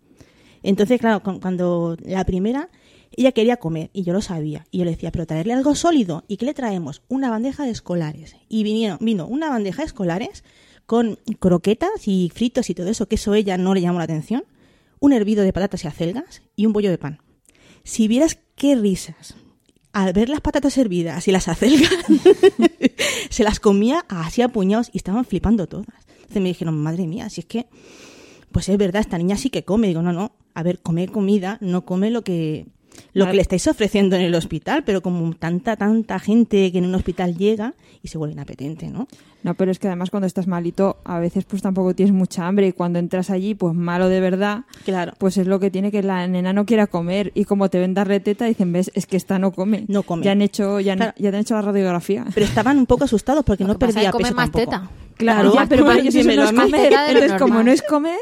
C: Entonces, claro, cuando la primera, ella quería comer, y yo lo sabía. Y yo le decía, pero traerle algo sólido. ¿Y qué le traemos? Una bandeja de escolares. Y vino una bandeja de escolares con croquetas y fritos y todo eso, que eso ella no le llamó la atención. Un hervido de patatas y acelgas y un bollo de pan. Si vieras qué risas al ver las patatas hervidas y las acelgas, se las comía así a puñados y estaban flipando todas. Entonces me dijeron, madre mía, si es que, pues es verdad, esta niña sí que come. Digo, no, no, a ver, come comida, no come lo que lo que le estáis ofreciendo en el hospital, pero como tanta, tanta gente que en un hospital llega y se vuelve inapetente, ¿no?
B: No, pero es que además cuando estás malito, a veces pues tampoco tienes mucha hambre y cuando entras allí, pues malo de verdad,
C: Claro.
B: pues es lo que tiene que la nena no quiera comer y como te ven dar reteta dicen, ves, es que esta no come.
C: No come.
B: Ya han hecho, ya han,
C: Claro.
B: ya te han hecho la radiografía.
C: Pero estaban un poco asustados porque no perdía peso
A: más
C: tampoco.
A: teta.
B: Claro, ya, pero para ellos eso no es comer.
A: Teta
B: Entonces, como
A: normal.
B: no es comer,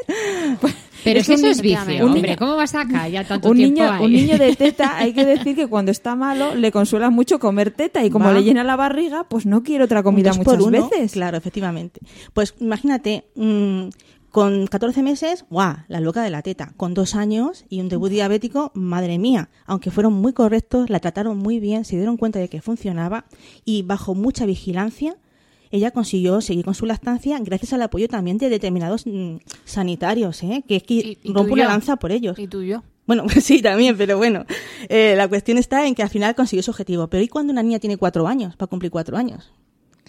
B: pues
D: Pero
B: Es un
D: eso es vicio,
A: un
D: hombre.
B: niño-
D: ¿Cómo vas a callar tanto
B: un
D: tiempo
B: niño,
D: ahí?
B: un niño de teta, hay que decir que cuando está malo le consuela mucho comer teta y como
C: Va.
B: le llena la barriga, pues no quiere otra comida
C: dos por
B: muchas
C: uno,
B: veces.
C: Claro, efectivamente. Pues imagínate, mm, con 14 meses, ¡guau! La loca de la teta. Con dos años y un debut diabético, madre mía. Aunque fueron muy correctos, la trataron muy bien, se dieron cuenta de que funcionaba y bajo mucha vigilancia, ella consiguió seguir con su lactancia gracias al apoyo también de determinados mm, sanitarios, ¿eh? Que es que
A: Y- y
C: rompo
A: yo.
C: lanza por ellos.
A: Y tú y yo.
C: Bueno, sí, también, pero bueno. Eh, la cuestión está en que al final consiguió su objetivo. Pero ¿y cuando una niña tiene cuatro años? Va a cumplir cuatro años.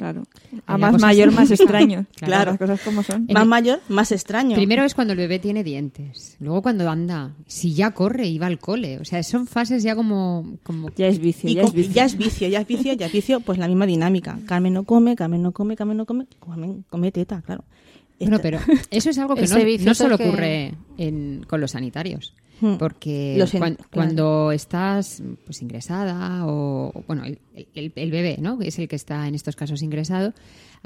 B: Claro. A más
D: cosas-
B: mayor, más extraño.
C: Claro.
B: Las cosas como son.
D: En
C: Más
D: el-
C: mayor, más extraño.
D: Primero es cuando el bebé tiene dientes. Luego cuando anda. Si ya corre y va al cole. O sea, son fases ya como... como...
B: Ya es vicio,
C: Y
B: ya es vicio.
C: ya es vicio, ya es vicio, ya es vicio, pues la misma dinámica. Carmen no come, Carmen no come, Carmen no come, Carmen come teta, claro.
D: Bueno,
C: Esta-
D: pero eso es algo que no, solo
A: que-
D: ocurre en- con los sanitarios.
C: Hmm.
D: Porque
C: Los en-
D: cuan-
C: claro.
D: cuando estás pues ingresada o, o, bueno, el, el- el bebé, ¿no? Es el que está en estos casos ingresado,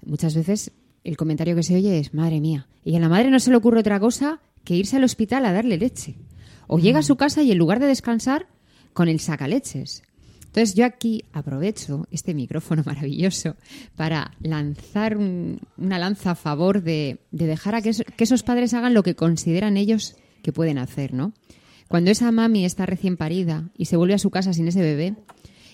D: muchas veces el comentario que se oye es, madre mía, y a la madre no se le ocurre otra cosa que irse al hospital a darle leche. O llega a su casa y en lugar de descansar, con el sacaleches. Entonces yo aquí aprovecho este micrófono maravilloso para lanzar un- una lanza a favor de, de dejar a que, es- que esos padres hagan lo que consideran ellos que pueden hacer, ¿no? Cuando esa mami está recién parida y se vuelve a su casa sin ese bebé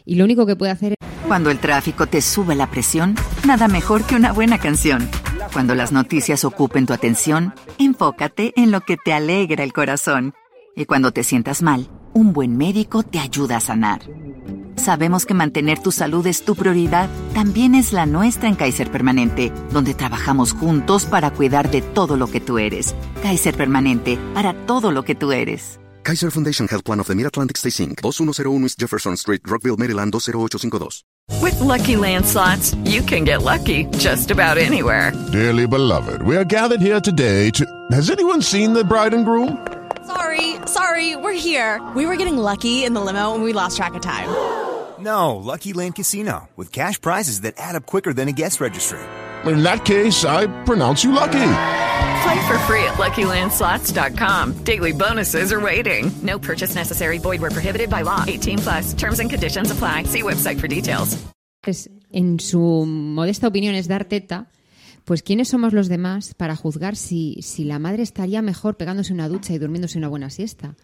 D: y lo único que puede hacer
E: Cuando el tráfico te sube la presión, nada mejor que una buena canción. Cuando las noticias ocupen tu atención, enfócate en lo que te alegra el corazón. Y cuando te sientas mal, un buen médico te ayuda a sanar. Sabemos que mantener tu salud es tu prioridad, también es la nuestra en Kaiser Permanente, donde trabajamos juntos para cuidar de todo lo que tú eres. Kaiser Permanente, para todo lo que tú eres.
G: Kaiser Foundation Health Plan of the Mid-Atlantic Stay Inc., 2101 East Jefferson Street, Rockville, Maryland 20852.
H: With Lucky Land slots, you can get lucky just about anywhere.
I: Dearly beloved, we are gathered here today to. Has anyone seen the bride and groom?
J: Sorry, sorry, we're here. We were getting lucky in the limo and we lost track of time.
K: No, Lucky Land Casino, with cash prizes that add up quicker than a guest registry.
I: In that case, I pronounce you lucky.
H: Play for free at LuckyLandSlots.com. Daily bonuses are waiting. No purchase necessary. Void where prohibited by law. 18 plus. Terms and conditions apply. See website for details.
D: Es, en su modesta opinión es dar teta, pues ¿quiénes somos los demás para juzgar si, si la madre estaría mejor pegándose una ducha y durmiéndose una buena siesta?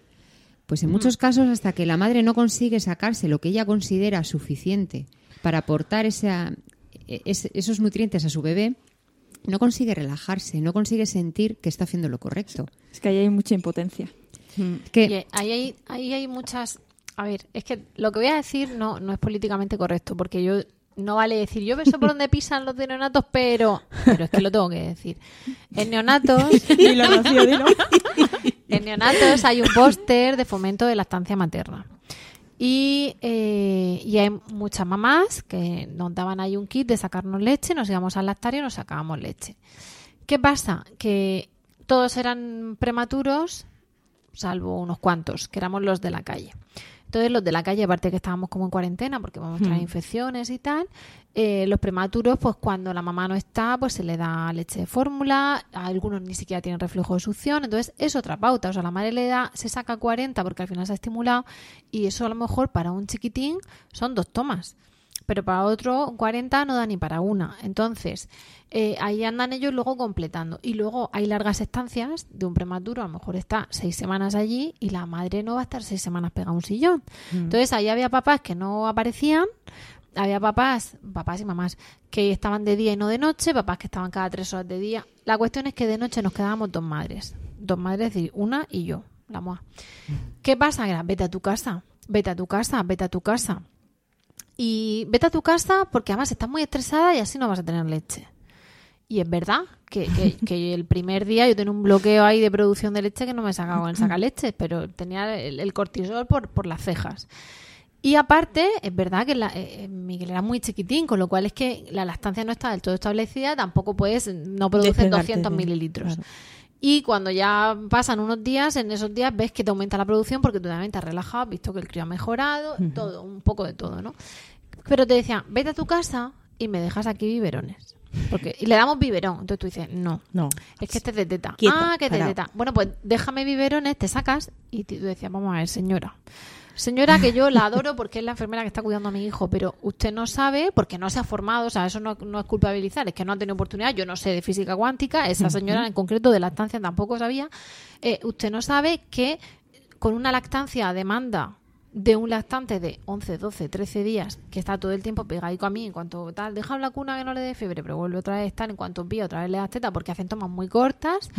D: Pues en muchos casos, hasta que la madre no consigue sacarse lo que ella considera suficiente para aportar esa, es- esos nutrientes a su bebé, no consigue relajarse, no consigue sentir que está haciendo lo correcto.
B: Es que ahí hay mucha impotencia.
D: Que
A: Y ahí hay, ahí hay muchas... A ver, es que lo que voy a decir no, no es políticamente correcto, porque yo no vale decir, yo beso por donde pisan los de neonatos, pero... Pero es que lo tengo que decir. En neonatos...
B: Dilo, Rocío, dilo.
A: En neonatos hay un póster de fomento de lactancia materna. Y, eh, y hay muchas mamás que nos daban ahí un kit de sacarnos leche, nos íbamos al lactario y nos sacábamos leche. ¿Qué pasa? Que todos eran prematuros, salvo unos cuantos, que éramos los de la calle. Entonces, los de la calle, aparte que estábamos como en cuarentena porque vamos a traer infecciones y tal, eh, los prematuros, pues cuando la mamá no está, pues se le da leche de fórmula, a algunos ni siquiera tienen reflujo de succión, entonces es otra pauta. O sea, la madre le da, se saca 40 porque al final se ha estimulado y eso a lo mejor para un chiquitín son dos tomas. Pero para otro 40 no da ni para una. Entonces, eh, ahí andan ellos luego completando. Y luego hay largas estancias de un prematuro, a lo mejor está seis semanas allí y la madre no va a estar seis semanas pegada a un sillón. Entonces, ahí había papás que no aparecían, había papás, papás y mamás, que estaban de día y no de noche, papás que estaban cada tres horas de día. La cuestión es que de noche nos quedábamos dos madres. Dos madres, es decir, una y yo, la moa. ¿Qué pasa? Era, vete a tu casa, vete a tu casa, vete a tu casa. Y vete a tu casa porque además estás muy estresada y así no vas a tener leche. Y es verdad que, que- que el primer día yo tenía un bloqueo ahí de producción de leche que no me sacaba con el sacaleche, pero tenía el, el cortisol por, por las cejas. Y aparte, es verdad que la- eh, eh, Miguel era muy chiquitín, con lo cual es que la lactancia no está del todo establecida, tampoco puedes, no produces
C: Despegarte
A: 200
C: de-
A: mililitros.
C: claro.
A: Y cuando ya pasan unos días, en esos días ves que te aumenta la producción porque tú también te has relajado, has visto que el crío ha mejorado, todo, un poco de todo, ¿no? Pero te decían, vete a tu casa y me dejas aquí biberones. Porque, y le damos biberón. Entonces tú dices, no,
C: No.
A: es que este es de teta. Ah, que es de teta. Bueno, pues déjame biberones, te sacas y tú decías, vamos a ver, señora. Señora, que yo la adoro porque es la enfermera que está cuidando a mi hijo, pero usted no sabe porque no se ha formado, o sea, eso no, no es culpabilizar, es que no ha tenido oportunidad. Yo no sé de física cuántica, esa señora en concreto de lactancia tampoco sabía. Eh, usted no sabe que con una lactancia a demanda de un lactante de 11, 12, 13 días que está todo el tiempo pegadico a mí en cuanto tal, deja la cuna que no le dé fiebre, pero vuelve otra vez a estar en cuanto pilla otra vez le das teta porque hacen tomas muy cortas,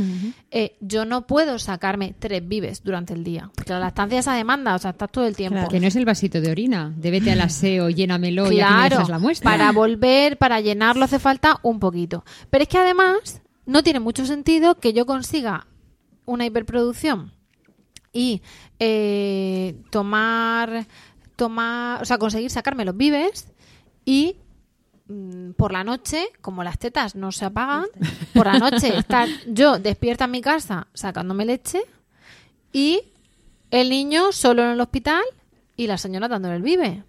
A: eh, yo no puedo sacarme tres vives durante el día, porque la lactancia es a demanda, o sea, estás todo el tiempo.
C: Claro.
D: Que no es el vasito de orina, de vete al aseo, llénamelo y aquí me
A: Claro,
D: dejas la muestra.
A: para volver, para llenarlo hace falta un poquito. Pero es que además no tiene mucho sentido que yo consiga una hiperproducción y eh, tomar, tomar, o sea, conseguir sacarme los vives y mm, por la noche, como las tetas no se apagan, por la noche estar yo despierta en mi casa sacándome leche y el niño solo en el hospital y la señora dándole el vive.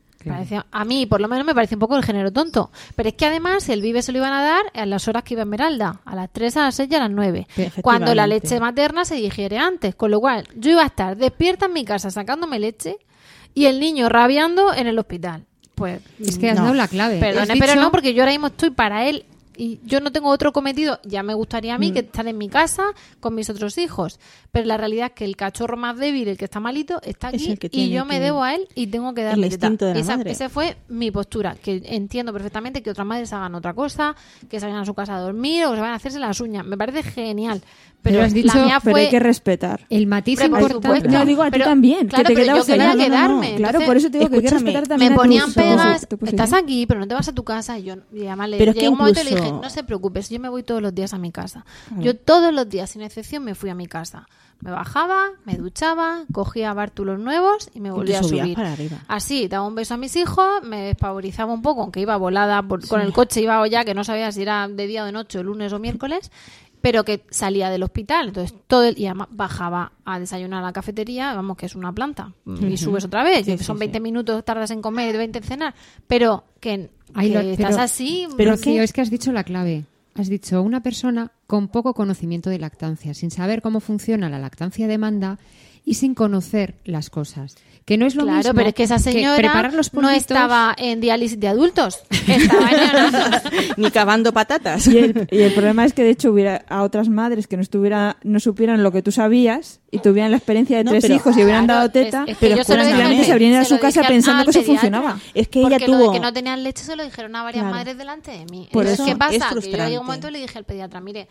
A: A mí, por lo menos, me parece un poco el género tonto. Pero es que además el vive se lo iban a dar a las horas que iba Esmeralda, a las 3, a las 6 y a las 9.
C: Efectivamente.
A: Cuando la leche materna se digiere antes. Con lo cual, yo iba a estar despierta en mi casa sacándome leche y el niño rabiando en el hospital. Pues
D: Es que has
C: No.
D: dado la clave.
A: Perdone, pero no, porque yo ahora mismo estoy para él y yo no tengo otro cometido, ya me gustaría a mí
C: Mm.
A: que estar en mi casa con mis otros hijos, pero la realidad es que el cachorro más débil, el que está malito, está
C: Es
A: aquí
C: el
A: y yo me debo a él y tengo que
C: El
A: darle teta.
C: instinto de la
A: Esa,
C: madre.
A: esa fue mi postura, que entiendo perfectamente que otras madres hagan otra cosa, que vayan a su casa a dormir o que se vayan a hacerse las uñas, me parece genial, pero,
D: Pero has dicho-
A: la mía
B: Pero
A: fue
B: hay que respetar.
D: El matiz importante.
A: supuesto.
B: No digo a ti
A: Pero,
B: también,
A: claro,
B: que te
A: pero yo
B: quedabas
A: quería
B: ahí. No, no, no,
A: quedarme,
B: Claro, por eso te digo que hay que
C: escúchame,
B: respetar también
A: me
B: a
A: ponían
B: tus-
A: pegas,
B: tu
A: estás aquí, pero no te vas a tu casa. Y yo, y además le
C: Pero es que
A: llegó no se preocupes, yo me voy todos los días a mi casa. Yo todos los días, sin excepción, me fui a mi casa. Me bajaba, me duchaba, cogía bártulos nuevos y me volvía a subir.
C: para arriba.
A: Así, daba un beso a mis hijos, me despavorizaba un poco, aunque iba volada por- con el coche, iba ya que no sabía si era de día o de noche, lunes o miércoles, pero que salía del hospital. Entonces, todo el, y además bajaba a desayunar a la cafetería, vamos, que es una planta, y subes otra vez.
C: Sí,
A: y
C: sí,
A: son
C: sí.
A: 20 minutos, tardas en comer, 20 en cenar, pero que, que
D: lo-
A: estás
D: pero-
A: así.
D: Pero
C: es que-
D: es que has dicho la clave. Has dicho una persona con poco conocimiento de lactancia, sin saber cómo funciona la lactancia demanda y sin conocer las cosas. Que no es lo
A: Claro,
D: mismo
A: pero es que esa señora
D: preparar los
A: no estaba en diálisis de adultos, estaba en.
C: Ni cavando patatas.
B: Y el, y el problema es que de hecho hubiera a otras madres que no estuviera, no supieran lo que tú sabías y tuvieran la experiencia de
C: No,
B: tres
C: pero-
B: hijos y hubieran
A: Claro,
B: dado teta,
A: es- es que
B: pero
A: yo se lo
B: habrían ido a su
A: lo
B: casa pensando que eso funcionaba.
C: Es que
A: Porque
C: ella
A: lo
C: tuvo...
A: de que no tenían leche se lo dijeron a varias
C: Claro.
A: madres delante de mí.
B: Por
A: Entonces,
B: eso
A: ¿qué
C: es
A: pasa? Que yo
C: frustrante.
A: llegué un momento y le dije al pediatra, mire,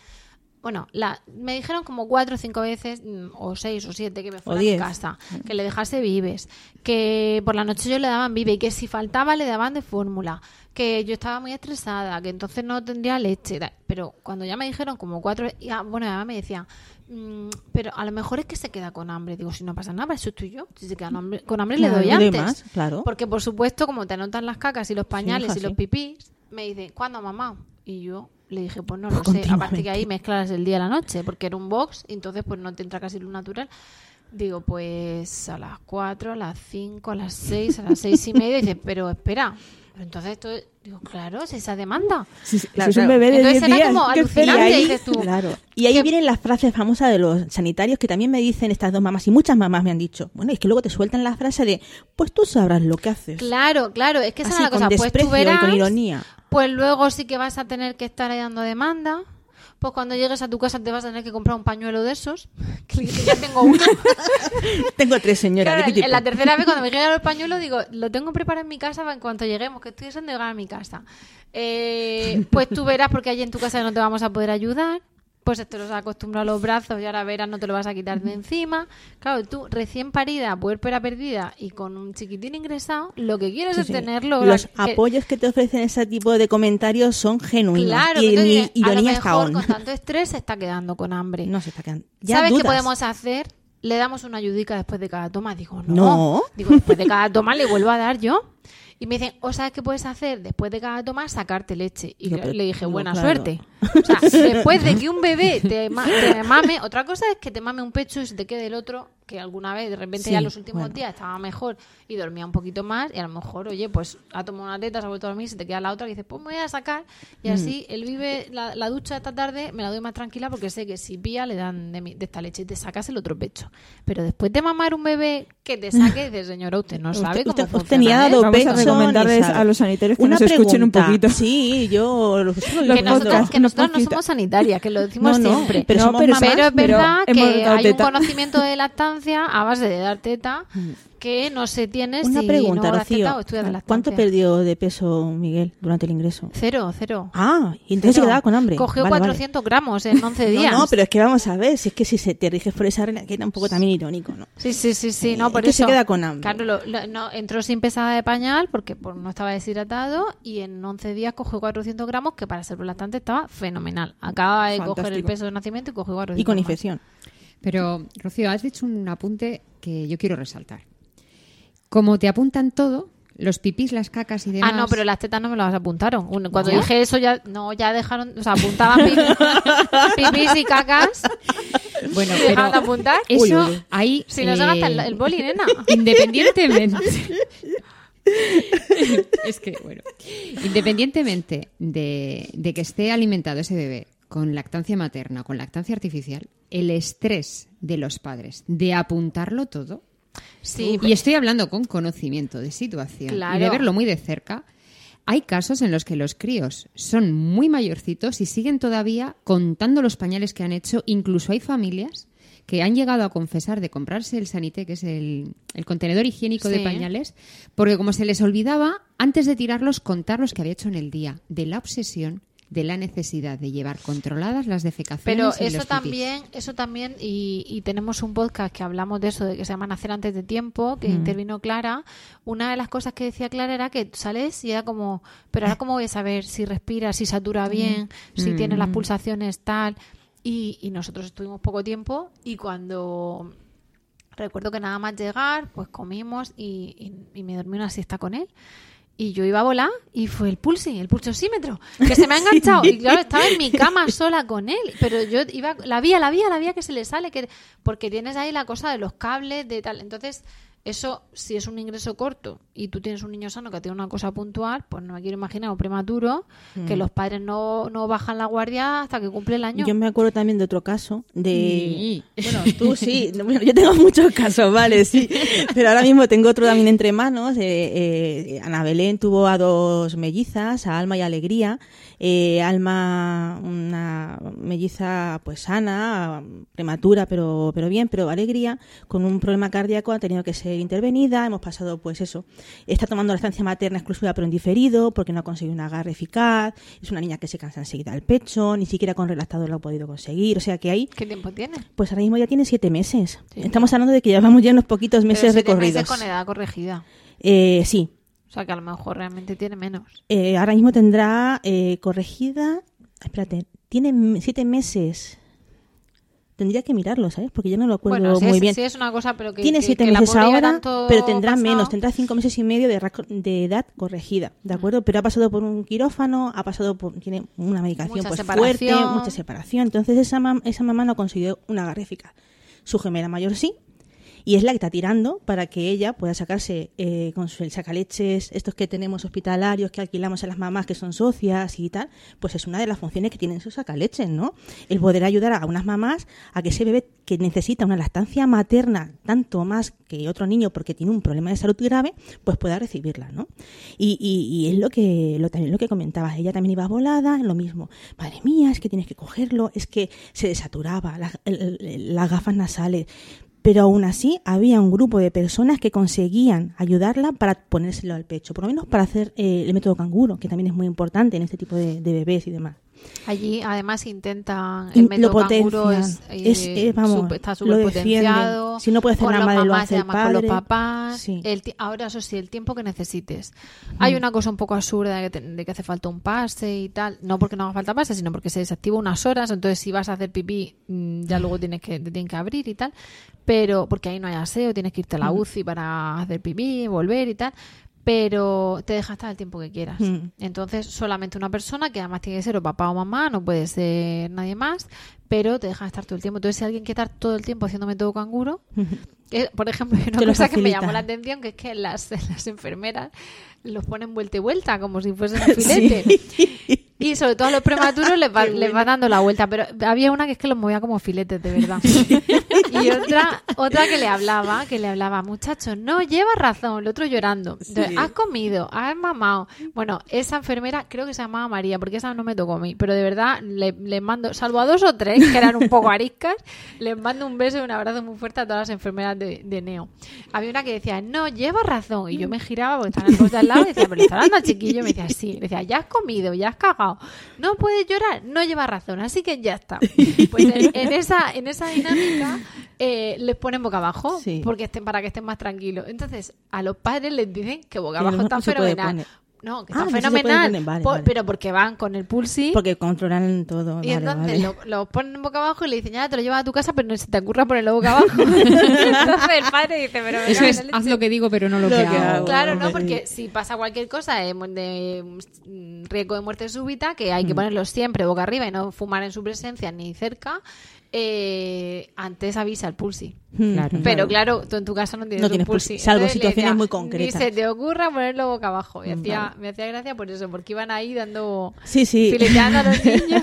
A: bueno, la, me dijeron como cuatro o cinco veces, mm, o seis o siete, que me fuera a casa, que le dejase vives, que por la noche yo le daban vive y que si faltaba le daban de fórmula, que yo estaba muy estresada, que entonces no tendría leche. Pero cuando ya me dijeron como cuatro, y, ah, bueno, además me decían, "Mm, pero a lo mejor es que se queda con hambre. Digo, si no pasa nada, eso estoy yo. Si se queda con hambre, con hambre
C: Claro,
A: le doy antes.
C: más, claro.
A: Porque por supuesto, como te anotan las cacas y los pañales
C: hija,
A: y los pipís, me dice, ¿cuándo mamá? Y yo le dije, pues no
C: Pues
A: lo sé. Aparte que ahí mezclas el día y la noche, porque era un box, y entonces pues no te entra casi luz natural. Digo, pues a las 4, a las 5, a las 6, a las 6 y media. Y dice, pero espera. Pero entonces esto, digo, claro, es esa demanda.
B: Si, si
C: Claro,
B: es un
C: claro.
B: bebé de
A: Entonces
B: 10
A: era
B: días,
A: como
B: ¿qué
A: alucinante, y dices tú.
C: Claro. Y ahí
A: que-
C: vienen las frases famosas de los sanitarios que también me dicen estas dos mamás y muchas mamás me han dicho. Bueno, es que luego te sueltan la frase de, pues tú sabrás lo que haces.
A: Claro, claro, es que esa
C: Así,
A: es la
C: con
A: cosa. Pues tú verás,
C: con ironía.
A: Pues luego sí que vas a tener que estar ahí dando demanda. Pues cuando llegues a tu casa te vas a tener que comprar un pañuelo de esos. Que ya tengo uno.
C: Tengo tres señoras.
A: Claro,
C: ¿de qué
A: en la tercera vez cuando me llegaron el pañuelo digo, lo tengo preparado en mi casa para en cuanto lleguemos, que estoy deseando llegar a mi casa. Eh, pues tú verás porque allí en tu casa no te vamos a poder ayudar. Pues esto los has acostumbrado a los brazos y ahora verás no te lo vas a quitar de encima. Claro, tú recién parida, puerpera perdida y con un chiquitín ingresado, lo que quieres
C: Sí,
A: es
C: sí.
A: tenerlo.
C: Los
A: la-
C: apoyos que te ofrecen ese tipo de comentarios son genuinos.
A: Claro,
C: y
A: que dices, a lo mejor
C: aún.
A: con tanto estrés se está quedando con hambre.
C: No se está quedando. Ya
A: ¿Sabes qué podemos hacer? Le damos una ayudica después de cada toma. Digo, no.
C: No.
A: Digo, después de cada toma le vuelvo a dar yo. Y me dicen, ¿o sabes qué puedes hacer? Después de cada toma, sacarte leche. Y le dije, buena
C: claro.
A: suerte. O sea, después de que un bebé te, ma- te mame, otra cosa es que te mame un pecho y se te quede el otro, que alguna vez, de repente
C: Sí,
A: ya en los últimos
C: bueno.
A: días estaba mejor y dormía un poquito más. Y a lo mejor, oye, pues ha tomado una teta, se ha vuelto a dormir, se te queda la otra, y dices, pues me voy a sacar. Y así
C: Mm.
A: él vive la, la ducha esta tarde, me la doy más tranquila porque sé que si pilla le dan de, mi- de esta leche y te sacas el otro pecho. Pero después de mamar un bebé que te saque, dices, señora, usted no sabe
C: Usted-
A: cómo
C: usted- usted
A: funciona
C: ni ha dado
A: esto".
B: Vamos a
C: pecho,
B: recomendarles a los sanitarios que
C: Una
B: nos escuchen un poquito.
C: Sí, yo lo
B: Los
A: que nosotros, que nosotros no somos sanitarias, que lo decimos
C: No, no,
A: siempre.
C: pero
B: No,
C: somos
B: pero-
C: mamás.
A: Pero es verdad que hay un conocimiento de lactancia a base de dar teta que no se tiene
C: Una
A: si
C: pregunta,
A: no
C: Rocío. ¿Cuánto perdió de peso Miguel durante el ingreso?
A: Cero, cero.
C: Ah, y entonces se
A: Cero.
C: quedaba con hambre.
A: Cogió
C: Vale, vale.
A: 400 gramos en 11 días.
C: No, no, pero es que vamos a ver, si es que si se te riges por esa regla, que era un poco también irónico, ¿no?
A: Sí, sí, sí, sí,
C: Eh,
A: no, por
C: que se
A: eso.
C: queda con hambre.
A: Claro, lo- lo- no, entró sin pesada de pañal porque pues, no estaba deshidratado y en 11 días cogió 400 gramos que para ser lactante estaba fenomenal. Acaba de coger el peso de nacimiento y cogió 400
C: Y con infección.
D: Pero, Rocío, has dicho un apunte que yo quiero resaltar. Como te apuntan todo, los pipís, las cacas y demás...
A: Ah, no, pero las tetas no me las apuntaron. Un- Cuando
D: ¿No?
A: dije eso ya no ya dejaron, o sea, apuntaban pi- pipís y cacas.
D: Bueno,
A: ¿Y
D: pero
A: dejaron de apuntar?
D: eso
C: Uy, uy.
D: ahí...
A: Si no se gasta el,
D: eh,
A: el boli, nena.
D: Independientemente. es que, bueno. Independientemente de, de que esté alimentado ese bebé con lactancia materna, con lactancia artificial, el estrés de los padres de apuntarlo todo.
A: Sí,
D: y estoy hablando con conocimiento de situación y de verlo muy de cerca. hay casos en los que los críos son muy mayorcitos y siguen todavía contando los pañales que han hecho. Incluso hay familias que han llegado a confesar de comprarse el sanité, que es el, el contenedor higiénico de pañales, porque como se les olvidaba, antes de tirarlos, contar los que había hecho en el día, de la obsesión de la necesidad de llevar controladas las defecaciones
A: Pero
D: y
A: eso
D: los pipis.
A: también, eso también, y, y tenemos un podcast que hablamos de eso, de que se llama Nacer antes de tiempo, que
D: Mm.
A: intervino Clara. Una de las cosas que decía Clara era que sales y era como, pero ahora cómo voy a saber si respira, si satura bien, si tiene las pulsaciones tal. Y, y nosotros estuvimos poco tiempo y cuando recuerdo que nada más llegar, pues comimos y, y- y me dormí una siesta con él. Y yo iba a volar y fue el pulsing, el pulsosímetro, que se me ha enganchado. Y claro, estaba en mi cama sola con él. Pero yo iba, la vía, la vía, la vía que se le sale, que porque tienes ahí la cosa de los cables, de tal. Entonces, eso, si es un ingreso corto y tú tienes un niño sano que tiene una cosa puntual, pues no me quiero imaginar un prematuro, que
C: Mm.
A: los padres no, no bajan la guardia hasta que cumple el año.
C: Yo me acuerdo también de otro caso de... Bueno, tú sí, bueno, yo tengo muchos casos, vale, sí. Pero ahora mismo tengo otro también entre manos. Eh, eh, Ana Belén tuvo a dos mellizas, a Alma y Alegría. Eh, Alma, una melliza pues sana, prematura, pero, pero bien, pero Alegría, con un problema cardíaco, ha tenido que ser intervenida. Hemos pasado, pues eso, está tomando la estancia materna exclusiva pero en diferido, porque no ha conseguido un agarre eficaz. Es una niña que se cansa enseguida al pecho, ni siquiera con relactador lo ha podido conseguir. O sea que ahí,
A: ¿Qué tiempo tiene?
C: pues ahora mismo ya tiene siete meses. Estamos hablando de que llevamos ya unos poquitos
A: Pero
C: meses
A: siete
C: recorridos.
A: meses con edad corregida.
C: Eh, sí,
A: O sea que a lo mejor realmente tiene menos.
C: Eh, ahora mismo tendrá eh, corregida. Espérate, tiene siete meses. Tendría que mirarlo, ¿sabes? Porque yo no lo acuerdo
A: Bueno,
C: muy
A: es,
C: bien.
A: sí es una cosa, pero que
C: tiene siete
A: que
C: meses ahora, pero tendrá
A: pasado.
C: menos, tendrá cinco meses y medio de, edad corregida, ¿de acuerdo? Pero ha pasado por un quirófano, ha pasado por, tiene una medicación
A: Mucha
C: pues fuerte, mucha separación. Entonces esa, mam- esa mamá no consiguió una agarre eficaz. Su gemela mayor sí, y es la que está tirando para que ella pueda sacarse eh, con el sacaleches, estos que tenemos hospitalarios, que alquilamos a las mamás que son socias y tal, pues es una de las funciones que tienen esos sacaleches, ¿no? El poder ayudar a unas mamás a que ese bebé que necesita una lactancia materna tanto más que otro niño porque tiene un problema de salud grave, pues pueda recibirla, ¿no? Y, y, es lo que, lo, también lo que comentabas, ella también iba volada, lo mismo, madre mía, es que tienes que cogerlo, es que se desaturaba, la- las gafas nasales, pero aún así había un grupo de personas que conseguían ayudarla para ponérselo al pecho, por lo menos para hacer eh, el método canguro, que también es muy importante en este tipo de, de bebés y demás.
A: Allí además intentan el
C: lo
A: método canguro
C: potencian.
A: es,
C: Es,
A: eh,
C: eh, vamos,
A: sup- está
C: lo
A: súper potenciado.
C: Si no puede hacer madre, lo hace el
A: además con los
C: padre.
A: papás.
C: Sí.
A: El ahora eso sí, el tiempo que necesites. Hay una cosa un poco absurda de que, te- de que hace falta un pase y tal. No porque no haga falta pase, sino porque se desactiva unas horas. Entonces si vas a hacer pipí, mm, ya luego tienes que, te tienen que abrir y tal. Pero porque ahí no hay aseo, tienes que irte a la
C: Mm.
A: UCI para hacer pipí, volver y tal. Pero te deja estar el tiempo que quieras.
C: Mm.
A: Entonces, solamente una persona, que además tiene que ser o papá o mamá, no puede ser nadie más, pero te deja estar todo el tiempo. Entonces, si alguien quiere estar todo el tiempo haciendo método canguro, que, por ejemplo, hay una cosa que me llamó la atención, que es que las, las enfermeras los ponen vuelta y vuelta, como si fuesen un filete. Y sobre todo a los prematuros les va, les va dando la vuelta, pero había una que es que los movía como filetes, de verdad. Y otra, otra que le hablaba, que le hablaba, muchachos, no lleva razón, el otro llorando. Entonces, has comido, has mamado. Bueno, esa enfermera creo que se llamaba María, porque esa no me tocó a mí, pero de verdad le, les mando, salvo a dos o tres que eran un poco ariscas, les mando un beso y un abrazo muy fuerte a todas las enfermeras de, de Neo. Había una que decía, no, lleva razón. Y yo me giraba porque estaba en el poste al lado y decía, pero le está hablando al chiquillo. Y me decía, sí. Le decía, ya has comido, ya has cagado. No puedes llorar, no lleva razón. Así que ya está. Pues en, en esa, en esa dinámica eh, les ponen boca abajo
C: Sí.
A: porque estén, para que estén más tranquilos. Entonces, a los padres les dicen que boca
C: Que
A: abajo está
C: puede
A: fenomenal. No, que
C: Ah,
A: está
C: puede
A: fenomenal.
C: poner, vale,
A: po-
C: vale.
A: Pero porque van con el pulsi.
C: Porque controlan todo.
A: Y
C: vale,
A: entonces
C: vale.
A: lo, lo ponen boca abajo y le dicen, ya te lo llevas a tu casa, pero no se te ocurra ponerlo boca abajo. entonces el padre dice, pero
D: Eso es,
A: la leche".
D: haz lo que digo, pero no lo,
C: Lo
D: que,
C: que
D: hago.
C: hago.
A: Claro, no, porque si pasa cualquier cosa de, de, mm, riesgo de muerte súbita, que hay que
C: Mm.
A: ponerlo siempre boca arriba y no fumar en su presencia ni cerca, eh, antes avisa el pulsi.
D: Claro.
A: Pero claro, tú en tu casa no tienes,
C: No
A: un
C: tienes
A: pulsi.
C: pulsi, salvo
A: Entonces
C: situaciones
A: decía,
C: muy concretas.
A: Ni se te ocurra ponerlo boca abajo. Y
C: Mm,
A: hacía,
C: vale.
A: me hacía gracia por eso, porque iban ahí dando...
C: Sí, sí.
A: fileteando a los niños.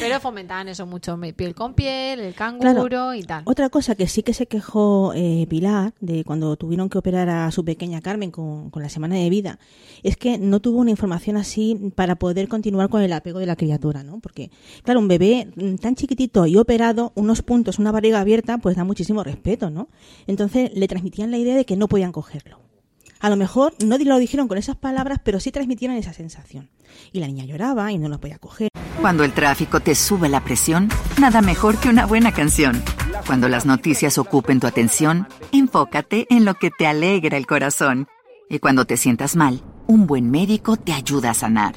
A: Pero fomentaban eso mucho, piel con piel, el canguro y tal.
C: Otra cosa que sí que se quejó eh, Pilar de cuando tuvieron que operar a su pequeña Carmen con, con la semana de vida es que no tuvo una información así para poder continuar con el apego de la criatura, ¿no? Porque, claro, un bebé tan chiquitito y operado, unos puntos, una barriga abierta, pues da muchísimo respeto, ¿no? Entonces le transmitían la idea de que no podían cogerlo. A lo mejor no lo dijeron con esas palabras, pero sí transmitieron esa sensación. Y la niña lloraba y no lo podía coger.
E: Cuando el tráfico te sube la presión, nada mejor que una buena canción. Cuando las noticias ocupen tu atención, enfócate en lo que te alegra el corazón. Y cuando te sientas mal, un buen médico te ayuda a sanar.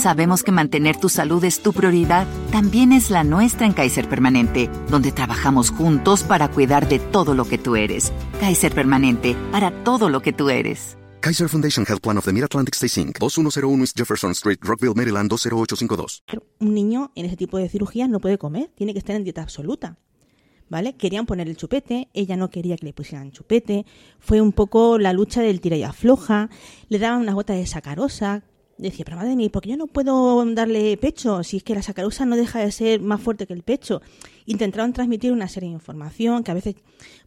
E: Sabemos que mantener tu salud es tu prioridad, también es la nuestra en Kaiser Permanente, donde trabajamos juntos para cuidar de todo lo que tú eres. Kaiser Permanente, para todo lo que tú eres.
G: Kaiser Foundation Health Plan of the Mid-Atlantic Stay Inc., 2101 East Jefferson Street, Rockville, Maryland, 20852.
C: un niño en ese tipo de cirugías no puede comer, tiene que estar en dieta absoluta. ¿Vale? Querían poner el chupete, ella no quería que le pusieran chupete, fue un poco la lucha del tira y afloja, le daban unas gotas de sacarosa, decía, pero madre mía, ¿por qué yo no puedo darle pecho? Si es que la sacarosa no deja de ser más fuerte que el pecho. Intentaron transmitir una serie de información que a veces,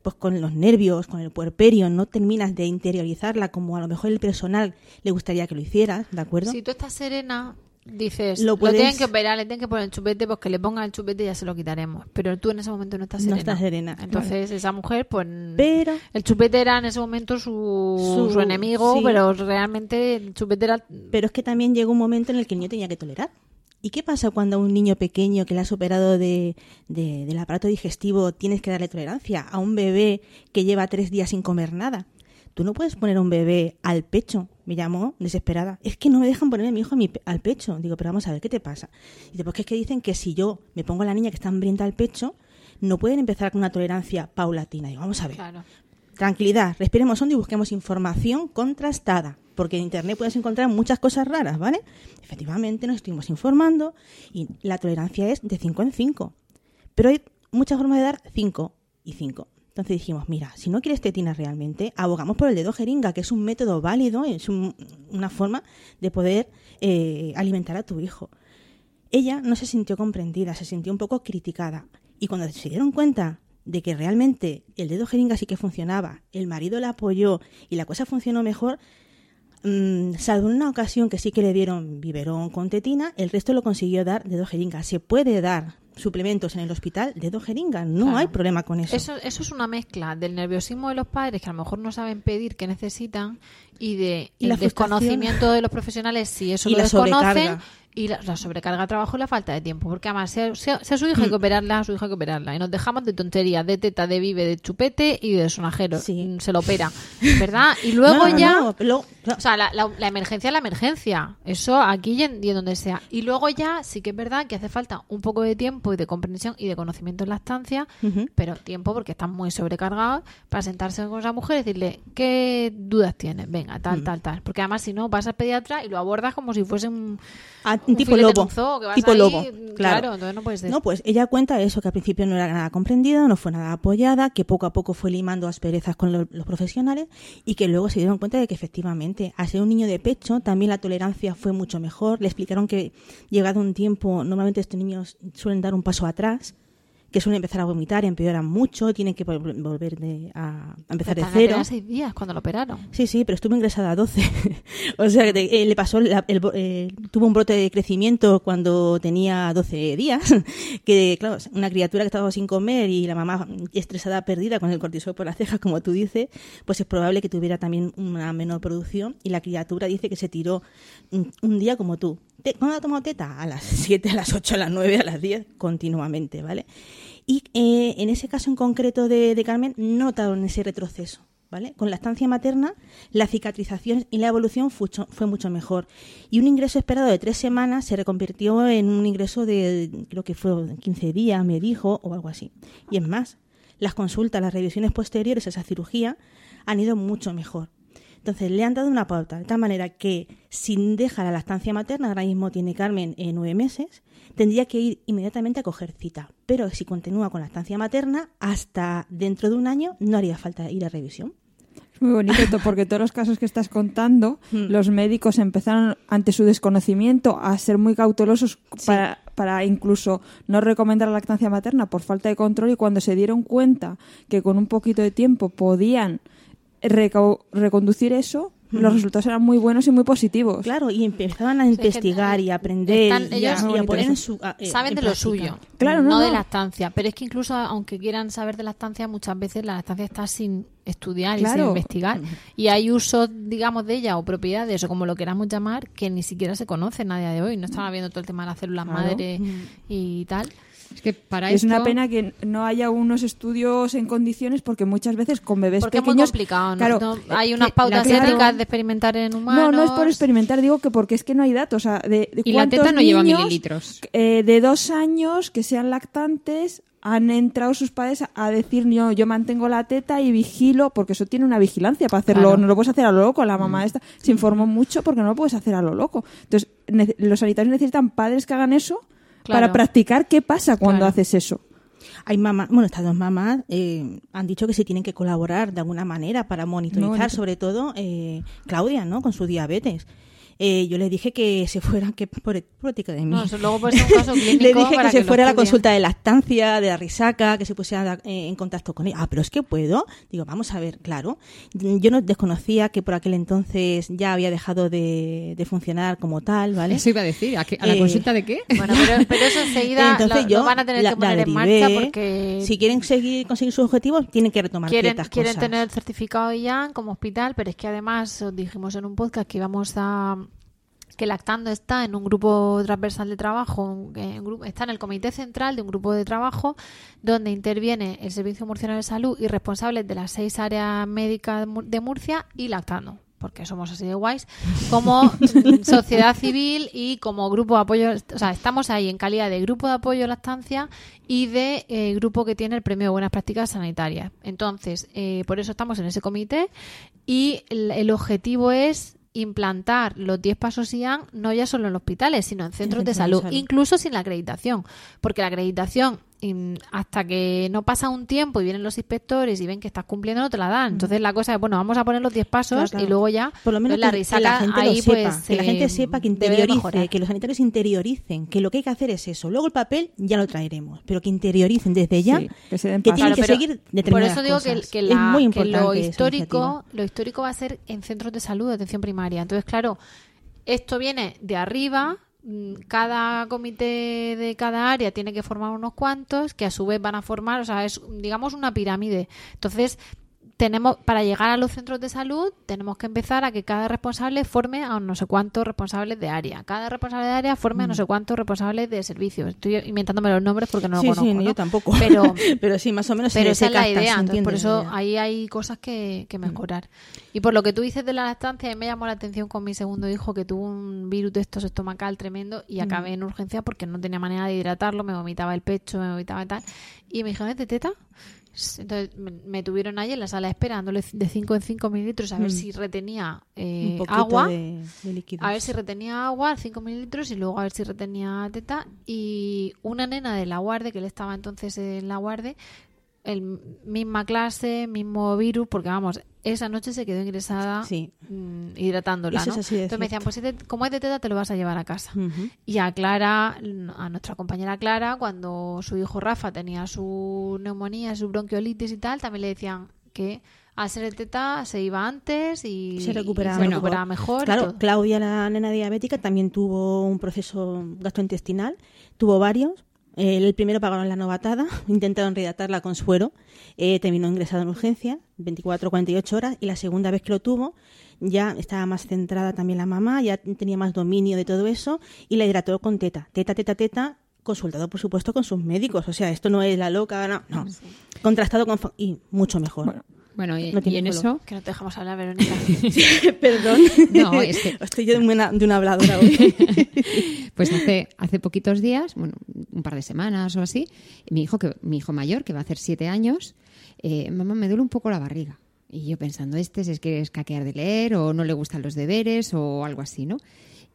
C: pues con los nervios, con el puerperio, no terminas de interiorizarla como a lo mejor el personal le gustaría que lo hicieras, ¿de acuerdo?
A: Si tú estás serena, dices,
C: Lo
A: tienen que operar, le tienen que poner el chupete, pues que le pongan el chupete y ya se lo quitaremos. Pero tú en ese momento no estás
C: No
A: serena.
C: estás serena,
A: Entonces esa mujer, pues...
C: Pero-
A: El chupete era en ese momento su,
C: Su-
A: su enemigo,
C: sí.
A: pero realmente el chupete era...
C: Pero es que también llegó un momento en el que el niño tenía que tolerar. ¿Y qué pasa cuando a un niño pequeño que le has operado de, de- del aparato digestivo tienes que darle tolerancia? A un bebé que lleva tres días sin comer nada. Tú no puedes poner a un bebé al pecho. Me llamó desesperada. Es que no me dejan poner a mi hijo a mi pe- al pecho. Digo, pero vamos a ver, ¿qué te pasa? Dice, pues que es que dicen que si yo me pongo a la niña que está hambrienta al pecho, no pueden empezar con una tolerancia paulatina. Digo, vamos a ver.
A: Claro.
C: Tranquilidad, respiremos hondo y busquemos información contrastada, porque en Internet puedes encontrar muchas cosas raras, ¿vale? Efectivamente, nos estuvimos informando y la tolerancia es de 5 en 5. Pero hay muchas formas de dar 5 y 5. Entonces dijimos, mira, si no quieres tetina realmente, abogamos por el dedo jeringa, que es un método válido, es un- una forma de poder eh, alimentar a tu hijo. Ella no se sintió comprendida, se sintió un poco criticada. Y cuando se dieron cuenta de que realmente el dedo jeringa sí que funcionaba, el marido la apoyó y la cosa funcionó mejor, mm, salvo en una ocasión que sí que le dieron biberón con tetina, el resto lo consiguió dar dedo jeringa. Se puede dar suplementos en el hospital dedo jeringa, no
A: Claro.
C: hay problema con eso.
A: Eso, eso es una mezcla del nerviosismo de los padres que a lo mejor no saben pedir que necesitan y de
C: Y la
A: el desconocimiento de los profesionales si eso
C: Y
A: lo
C: la
A: desconocen
C: sobrecarga.
A: Y la, la sobrecarga de trabajo y la falta de tiempo porque además sea, sea- sea su hija hay
C: Mm.
A: que operarla a su hija hay que operarla y nos dejamos de tonterías de teta de vive de chupete y de sonajero Mm, se lo opera ¿verdad? y luego
C: No, no,
A: ya
C: no,
A: o sea, la, la- la emergencia es la emergencia. Eso aquí y en, y en donde sea. Y luego ya sí que es verdad que hace falta un poco de tiempo y de comprensión y de conocimiento en la estancia,
C: Ujú.
A: pero tiempo porque están muy sobrecargados para sentarse con esa mujer y decirle, ¿qué dudas tienes? Venga, tal,
C: Mm.
A: tal, tal. Porque además si no, vas al pediatra y lo abordas como si fuese un,
C: Ah,
A: un
C: tipo lobo.
A: un zoo, que vas
C: tipo
A: ahí,
C: lobo.
A: claro.
C: Claro.
A: entonces no
C: pues ella cuenta eso, que al principio no era nada comprendida, no fue nada apoyada, que poco a poco fue limando asperezas con lo- los profesionales y que luego se dieron cuenta de que efectivamente, al ser un niño de pecho, también la tolerancia fue mucho mejor. Le explicaron que llegado un tiempo, normalmente estos niños suelen dar un paso atrás, que suelen empezar a vomitar, empeoran mucho, tienen que vol- volver de- a, a empezar de
A: Estaban
C: cero.
A: seis días cuando lo operaron.
C: Sí, sí, pero estuvo ingresada a 12. o sea, que te- eh, le pasó, la- el eh, tuvo un brote de crecimiento cuando tenía 12 días. que, claro, una criatura que estaba sin comer y la mamá estresada, perdida con el cortisol por las cejas, como tú dices, pues es probable que tuviera también una menor producción. Y la criatura dice que se tiró un, día como tú. ¿Cuándo ha tomado teta? A las 7, a las 8, a las 9, a las 10, continuamente, ¿vale? Y eh, en ese caso en concreto de, de Carmen, no notaron ese retroceso. ¿Vale? Con la estancia materna, la cicatrización y la evolución fue mucho mejor. Y un ingreso esperado de tres semanas se reconvirtió en un ingreso de, creo que fue 15 días, me dijo, o algo así. Y es más, las consultas, las revisiones posteriores a esa cirugía han ido mucho mejor. Entonces, le han dado una pauta, de tal manera que si deja la lactancia materna, ahora mismo tiene Carmen eh, nueve meses, tendría que ir inmediatamente a coger cita. Pero si continúa con lactancia materna, hasta dentro de un año no haría falta ir a revisión.
B: Es muy bonito to- porque todos los casos que estás contando,
C: Hmm.
B: los médicos empezaron ante su desconocimiento a ser muy cautelosos para, para incluso no recomendar la lactancia materna por falta de control y cuando se dieron cuenta que con un poquito de tiempo podían reconducir eso, los resultados eran muy buenos y muy positivos.
C: Claro, y empezaban a investigar y a aprender
A: Están-
C: y, a,
A: ellos
C: y a poner en su a- eh,
A: saben
C: en
A: de lo suyo,
B: Claro,
A: no,
B: no,
A: de
B: no.
A: lactancia. Pero es que incluso aunque quieran saber de lactancia, muchas veces la lactancia está sin estudiar y sin investigar. Y hay usos, digamos, de ella o propiedades o como lo queramos llamar, que ni siquiera se conocen a día de hoy. No están viendo todo el tema de las células
B: Claro.
A: madre y tal.
D: Es que para
B: es una pena que no haya unos estudios en condiciones porque muchas veces con bebés
A: Porque es muy
B: pequeños
A: complicado. ¿no?
B: claro,
A: No-
B: eh,
A: hay unas pautas éticas de experimentar en humanos.
B: No, no es por experimentar, digo que porque es que no hay datos. O sea, de, de
D: Y la teta no lleva
B: niños,
D: mililitros.
B: eh, de dos años que sean lactantes han entrado sus padres a- decir yo, yo mantengo la teta y vigilo, porque eso tiene una vigilancia para hacerlo,
D: Claro.
B: no lo puedes hacer a lo loco, la mamá esta se informó mucho porque no lo puedes hacer a lo loco. Entonces, los sanitarios necesitan padres que hagan eso
A: Claro.
B: para practicar qué pasa cuando
A: Claro.
B: haces eso.
C: Hay mamás, bueno, estas dos mamás eh, han dicho que se tienen que colaborar de alguna manera para monitorizar, sobre todo eh, Claudia, ¿no? Con su diabetes. Eh, yo le dije que se fuera, que por práctica de mí.
A: No, eso luego puede ser un caso clínico
C: le dije que se fuera a la consulta de lactancia, de la risaca, que se pusiera eh, en contacto con ella. Ah, pero es que puedo. Digo, vamos a ver, claro. Yo no desconocía que por aquel entonces ya había dejado de, de funcionar como tal, ¿vale?
D: Eso iba a decir. ¿A, qué- a la
C: Eh,
D: consulta de qué?
A: Bueno, pero, pero eso enseguida
C: Entonces
A: lo,
C: yo
A: lo van a tener
C: la-
A: que poner en marcha porque
C: Si quieren seguir conseguir sus objetivos, tienen que retomar
A: quieren,
C: ciertas
A: quieren
C: cosas.
A: tener certificado ya como hospital, pero es que además os dijimos en un podcast que íbamos a que Lactando está en un grupo transversal de trabajo, grupo- está en el comité central de un grupo de trabajo donde interviene el Servicio Murciano de Salud y responsables de las seis áreas médicas de Mur- de Murcia y Lactando porque somos así de guays, como sociedad civil y como grupo de apoyo, o sea, estamos ahí en calidad de grupo de apoyo a la estancia y de eh, grupo que tiene el premio de buenas prácticas sanitarias. Entonces, eh, por eso estamos en ese comité y el, el objetivo es implantar los 10 pasos IAN no ya solo en hospitales, sino en centros de salud, incluso sin la acreditación, porque la acreditación hasta que no pasa un tiempo y vienen los inspectores y ven que estás cumpliendo no te la dan. Entonces la cosa es, bueno, vamos a poner los 10 pasos
C: Claro, claro.
A: y luego ya
C: por lo menos
A: pues, la risaca
C: la gente
A: ahí
C: lo sepa,
A: pues
C: que la gente
A: eh,
C: sepa que interiorice, que los sanitarios interioricen, que lo que hay que hacer es eso. Luego el papel ya lo traeremos, pero que interioricen desde ya
B: Sí, que se den
C: que
B: paso.
C: tienen
A: Claro,
C: que
A: pero
C: seguir
A: Por eso digo que,
C: cosas.
A: que
C: es
A: la-
C: muy
A: que lo histórico, lo histórico va a ser en centros de salud, de atención primaria. Entonces, claro, esto viene de arriba. Mm, Cada comité de cada área tiene que formar unos cuantos que a su vez van a formar, o sea, es digamos una pirámide. Entonces, tenemos para llegar a los centros de salud tenemos que empezar a que cada responsable forme a no sé cuántos responsables de área. Cada responsable de área forme a no sé cuántos responsables de servicios. Estoy inventándome los nombres porque no
C: sí,
A: lo conozco.
C: sí,
A: ¿no?
C: yo tampoco.
A: Pero
C: pero sí, más o menos
A: pero
C: se,
A: esa es la idea, entonces por eso ahí hay cosas que, que mejorar. Y por lo que tú dices de la lactancia, a mí me llamó la atención con mi segundo hijo que tuvo un virus de estos estomacal tremendo y acabé en urgencia porque no tenía manera de hidratarlo, me vomitaba el pecho, me vomitaba y tal. Y me dijeron, ¿es de teta? Entonces me, tuvieron ahí en la sala esperándole de 5 en 5 mililitros a ver
C: Mm.
A: si retenía eh,
C: un
A: agua.
C: de, de.
A: A ver si retenía agua, 5 mililitros, y luego a ver si retenía teta. Y una nena de la guardia, que él estaba entonces en la guardia, el misma clase, mismo virus, porque vamos, esa noche se quedó ingresada
C: Sí.
A: mm, hidratándola,
C: Eso
A: ¿no?
C: es así de
A: Entonces me decían, pues como es de teta, te lo vas a llevar a casa. Y a Clara, a nuestra compañera Clara, cuando su hijo Rafa tenía su neumonía, su bronquiolitis y tal, también le decían que al ser de teta se iba antes y
C: se recuperaba,
A: y se
C: mejor.
A: recuperaba mejor. y
C: Claro. Claudia, la nena diabética, también tuvo un proceso gastrointestinal, tuvo varios. El primero pagaron la novatada, intentaron rehidratarla con suero, eh, terminó ingresada en urgencia, 24-48 horas, y la segunda vez que lo tuvo ya estaba más centrada también la mamá, ya tenía más dominio de todo eso, y la hidrató con teta, teta, teta, teta, consultado por supuesto con sus médicos, o sea, esto no es la loca, no, no. contrastado con... y mucho mejor.
D: Bueno, y,
C: No
D: y en
C: color.
D: eso...
A: Que no te dejamos hablar, Verónica.
C: Perdón.
D: No, es que-
C: Estoy yo de una, de una habladora hoy.
D: Pues hace, hace poquitos días, bueno, un par de semanas o así, mi hijo, que, mi hijo mayor, que va a hacer siete años, eh, mamá, me duele un poco la barriga. Y yo pensando, este es que es caquear de leer o no le gustan los deberes o algo así, ¿no?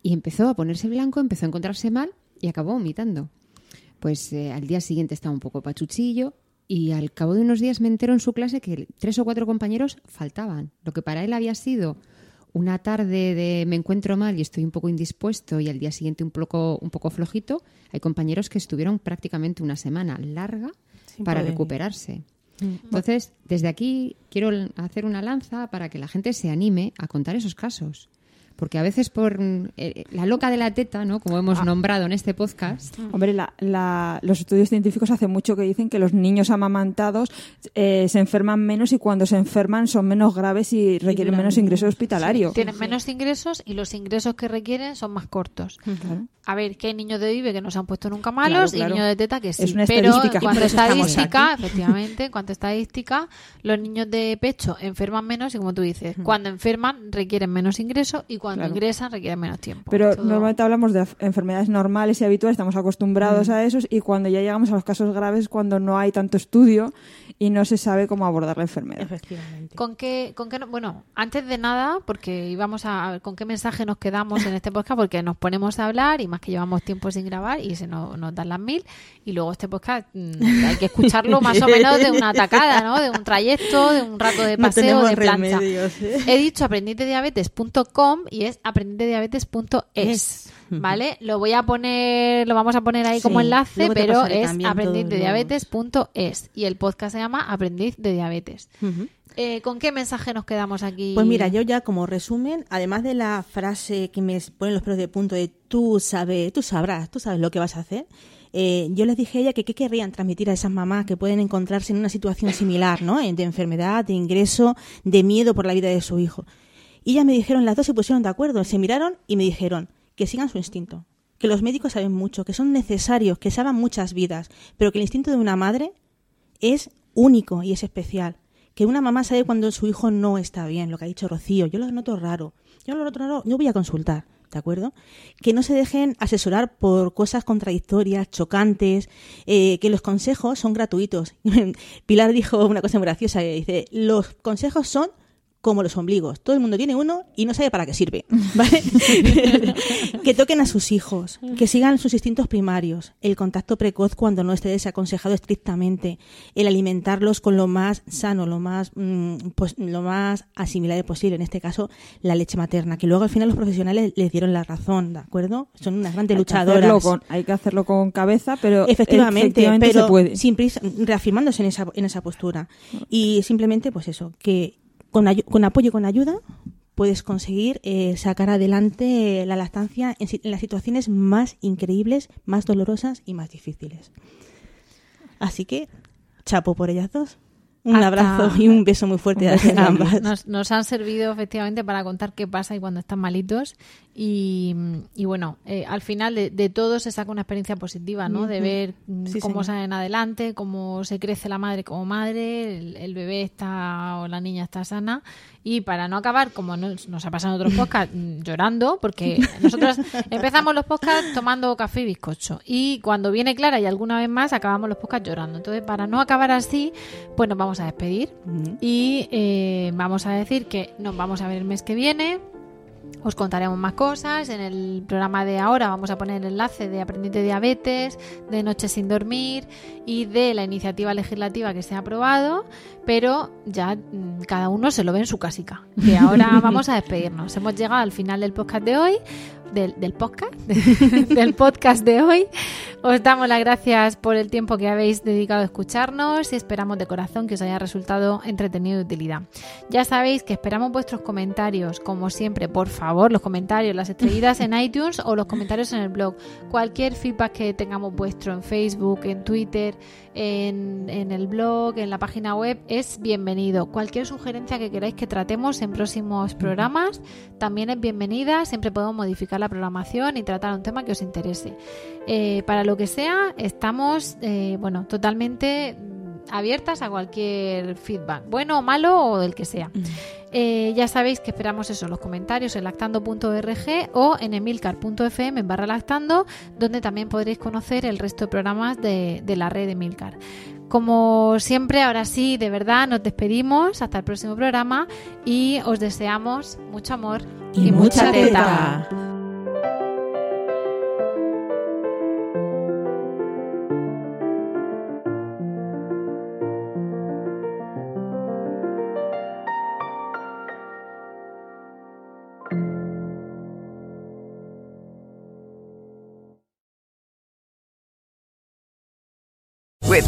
D: Y empezó a ponerse blanco, empezó a encontrarse mal y acabó vomitando. Pues eh, al día siguiente estaba un poco pachuchillo y al cabo de unos días me entero en su clase que tres o cuatro compañeros faltaban. Lo que para él había sido una tarde de me encuentro mal y estoy un poco indispuesto y al día siguiente un poco, un poco flojito, hay compañeros que estuvieron prácticamente una semana larga
C: Sin
D: para
C: poder.
D: recuperarse.
C: Mm.
D: Entonces, desde aquí quiero hacer una lanza para que la gente se anime a contar esos casos. Porque a veces por mm, eh, la loca de la teta, ¿no? Como
C: Ah.
D: hemos nombrado en este podcast,
B: Hombre, la- la- los estudios científicos hace mucho que dicen que los niños amamantados eh, se enferman menos y cuando se enferman son menos graves y requieren menos ingreso hospitalario.
A: Tienen menos ingresos y los ingresos que requieren son más cortos.
B: Claro.
A: A ver, que hay niños de vive que no se han puesto nunca malos
B: Claro, claro.
A: y niños de teta que sí.
B: Es una
A: Pero
B: estadística.
A: en cuanto a estadística, efectivamente, en cuanto a estadística, los niños de pecho enferman menos y como tú dices, cuando enferman requieren menos ingresos y cuando
B: Claro.
A: ingresan requieren menos tiempo.
B: Pero
A: Todo-
B: normalmente hablamos de enfermedades normales y habituales, estamos acostumbrados a esos y cuando ya llegamos a los casos graves, cuando no hay tanto estudio y no se sabe cómo abordar la enfermedad.
C: Efectivamente.
A: ¿Con qué, con qué no- bueno, antes de nada, porque íbamos a, a ver con qué mensaje nos quedamos en este podcast, porque nos ponemos a hablar y más que llevamos tiempo sin grabar y se nos, nos dan las mil y luego este podcast mm, hay que escucharlo más o menos de una atacada, ¿no? De un trayecto, de un rato de paseo, de plancha.
C: remedios, ¿eh?
A: He dicho aprendidediabetes.com y es aprendidediabetes.es,
C: Es.
A: ¿Vale? Lo voy a poner, lo vamos a poner ahí como enlace, pero es aprendidediabetes.es y el podcast se llama Aprendiz de Diabetes. Eh, ¿Con qué mensaje nos quedamos aquí?
C: Pues mira, yo ya como resumen, además de la frase que me pone los pelos de punto de tú sabes, tú sabrás, tú sabes lo que vas a hacer, eh, yo les dije a ella que qué querrían transmitir a esas mamás que pueden encontrarse en una situación similar, ¿no? Eh, De enfermedad, de ingreso, de miedo por la vida de su hijo. Y ellas me dijeron, las dos se pusieron de acuerdo, se miraron y me dijeron que sigan su instinto, que los médicos saben mucho, que son necesarios, que salvan muchas vidas, pero que el instinto de una madre es único y es especial. Que una mamá sabe cuando su hijo no está bien, lo que ha dicho Rocío. Yo lo noto raro. Yo lo noto raro. Yo voy a consultar, ¿de acuerdo? Que no se dejen asesorar por cosas contradictorias, chocantes, eh, que los consejos son gratuitos. Pilar dijo una cosa muy graciosa, que dice, los consejos son como los ombligos. Todo el mundo tiene uno y no sabe para qué sirve. ¿vale? que toquen a sus hijos, que sigan sus instintos primarios, el contacto precoz cuando no esté desaconsejado estrictamente, el alimentarlos con lo más sano, lo más, mm, pues, lo más asimilable posible, en este caso la leche materna, que luego al final los profesionales les dieron la razón, ¿de acuerdo? Son unas grandes
B: Hay
C: luchadoras.
B: con- hay que hacerlo con cabeza, pero
C: Efectivamente,
B: efectivamente
C: pero
B: se puede.
C: sin prisa, reafirmándose en esa, en esa postura. Y simplemente, pues eso, que con, apoyo y con ayuda puedes conseguir eh, sacar adelante la lactancia en, en las situaciones más increíbles, más dolorosas y más difíciles. Así que, chapo por ellas dos. Un
A: Hasta-
C: abrazo y un beso muy fuerte a a ambas.
A: Nos, nos han servido efectivamente para contar qué pasa y cuando están malitos. Y, y bueno, eh, al final de, de todo se saca una experiencia positiva, ¿no? De ver mm,
C: Sí,
A: cómo
C: señor.
A: salen adelante, cómo se crece la madre como madre, el, el bebé está o la niña está sana. Y para no acabar, como nos, nos ha pasado en otros podcasts, mm, llorando, porque nosotros empezamos los podcasts tomando café y bizcocho. Y cuando viene Clara y alguna vez más, acabamos los podcasts llorando. Entonces, para no acabar así, pues nos vamos a despedir. Y eh, vamos a decir que nos vamos a ver el mes que viene. Os contaremos más cosas. En el programa de ahora vamos a poner el enlace de Aprendiz de Diabetes, de Noche sin Dormir y de la iniciativa legislativa que se ha aprobado. Pero ya mm, cada uno se lo ve en su casica. Que ahora vamos a despedirnos. Hemos llegado al final del podcast de hoy. Del, del podcast del podcast de hoy os damos las gracias por el tiempo que habéis dedicado a escucharnos y esperamos de corazón que os haya resultado entretenido y de utilidad. Ya sabéis que esperamos vuestros comentarios, como siempre, por favor, los comentarios, las estrellitas en iTunes o los comentarios en el blog. Cualquier feedback que tengamos vuestro en Facebook, en Twitter, en, en el blog, en la página web, es bienvenido. Cualquier sugerencia que queráis que tratemos en próximos programas también es bienvenida. Siempre podemos modificar la programación y tratar un tema que os interese. Eh, para lo que sea, estamos eh, bueno, totalmente abiertas a cualquier feedback, bueno o malo o del que sea. Eh, ya sabéis que esperamos eso, los comentarios en lactando.org o en emilcar.fm barra lactando, donde también podréis conocer el resto de programas de, de la red de Emilcar. Como siempre, ahora sí, de verdad, nos despedimos hasta el próximo programa y os deseamos mucho amor
C: Y mucha teta.
H: With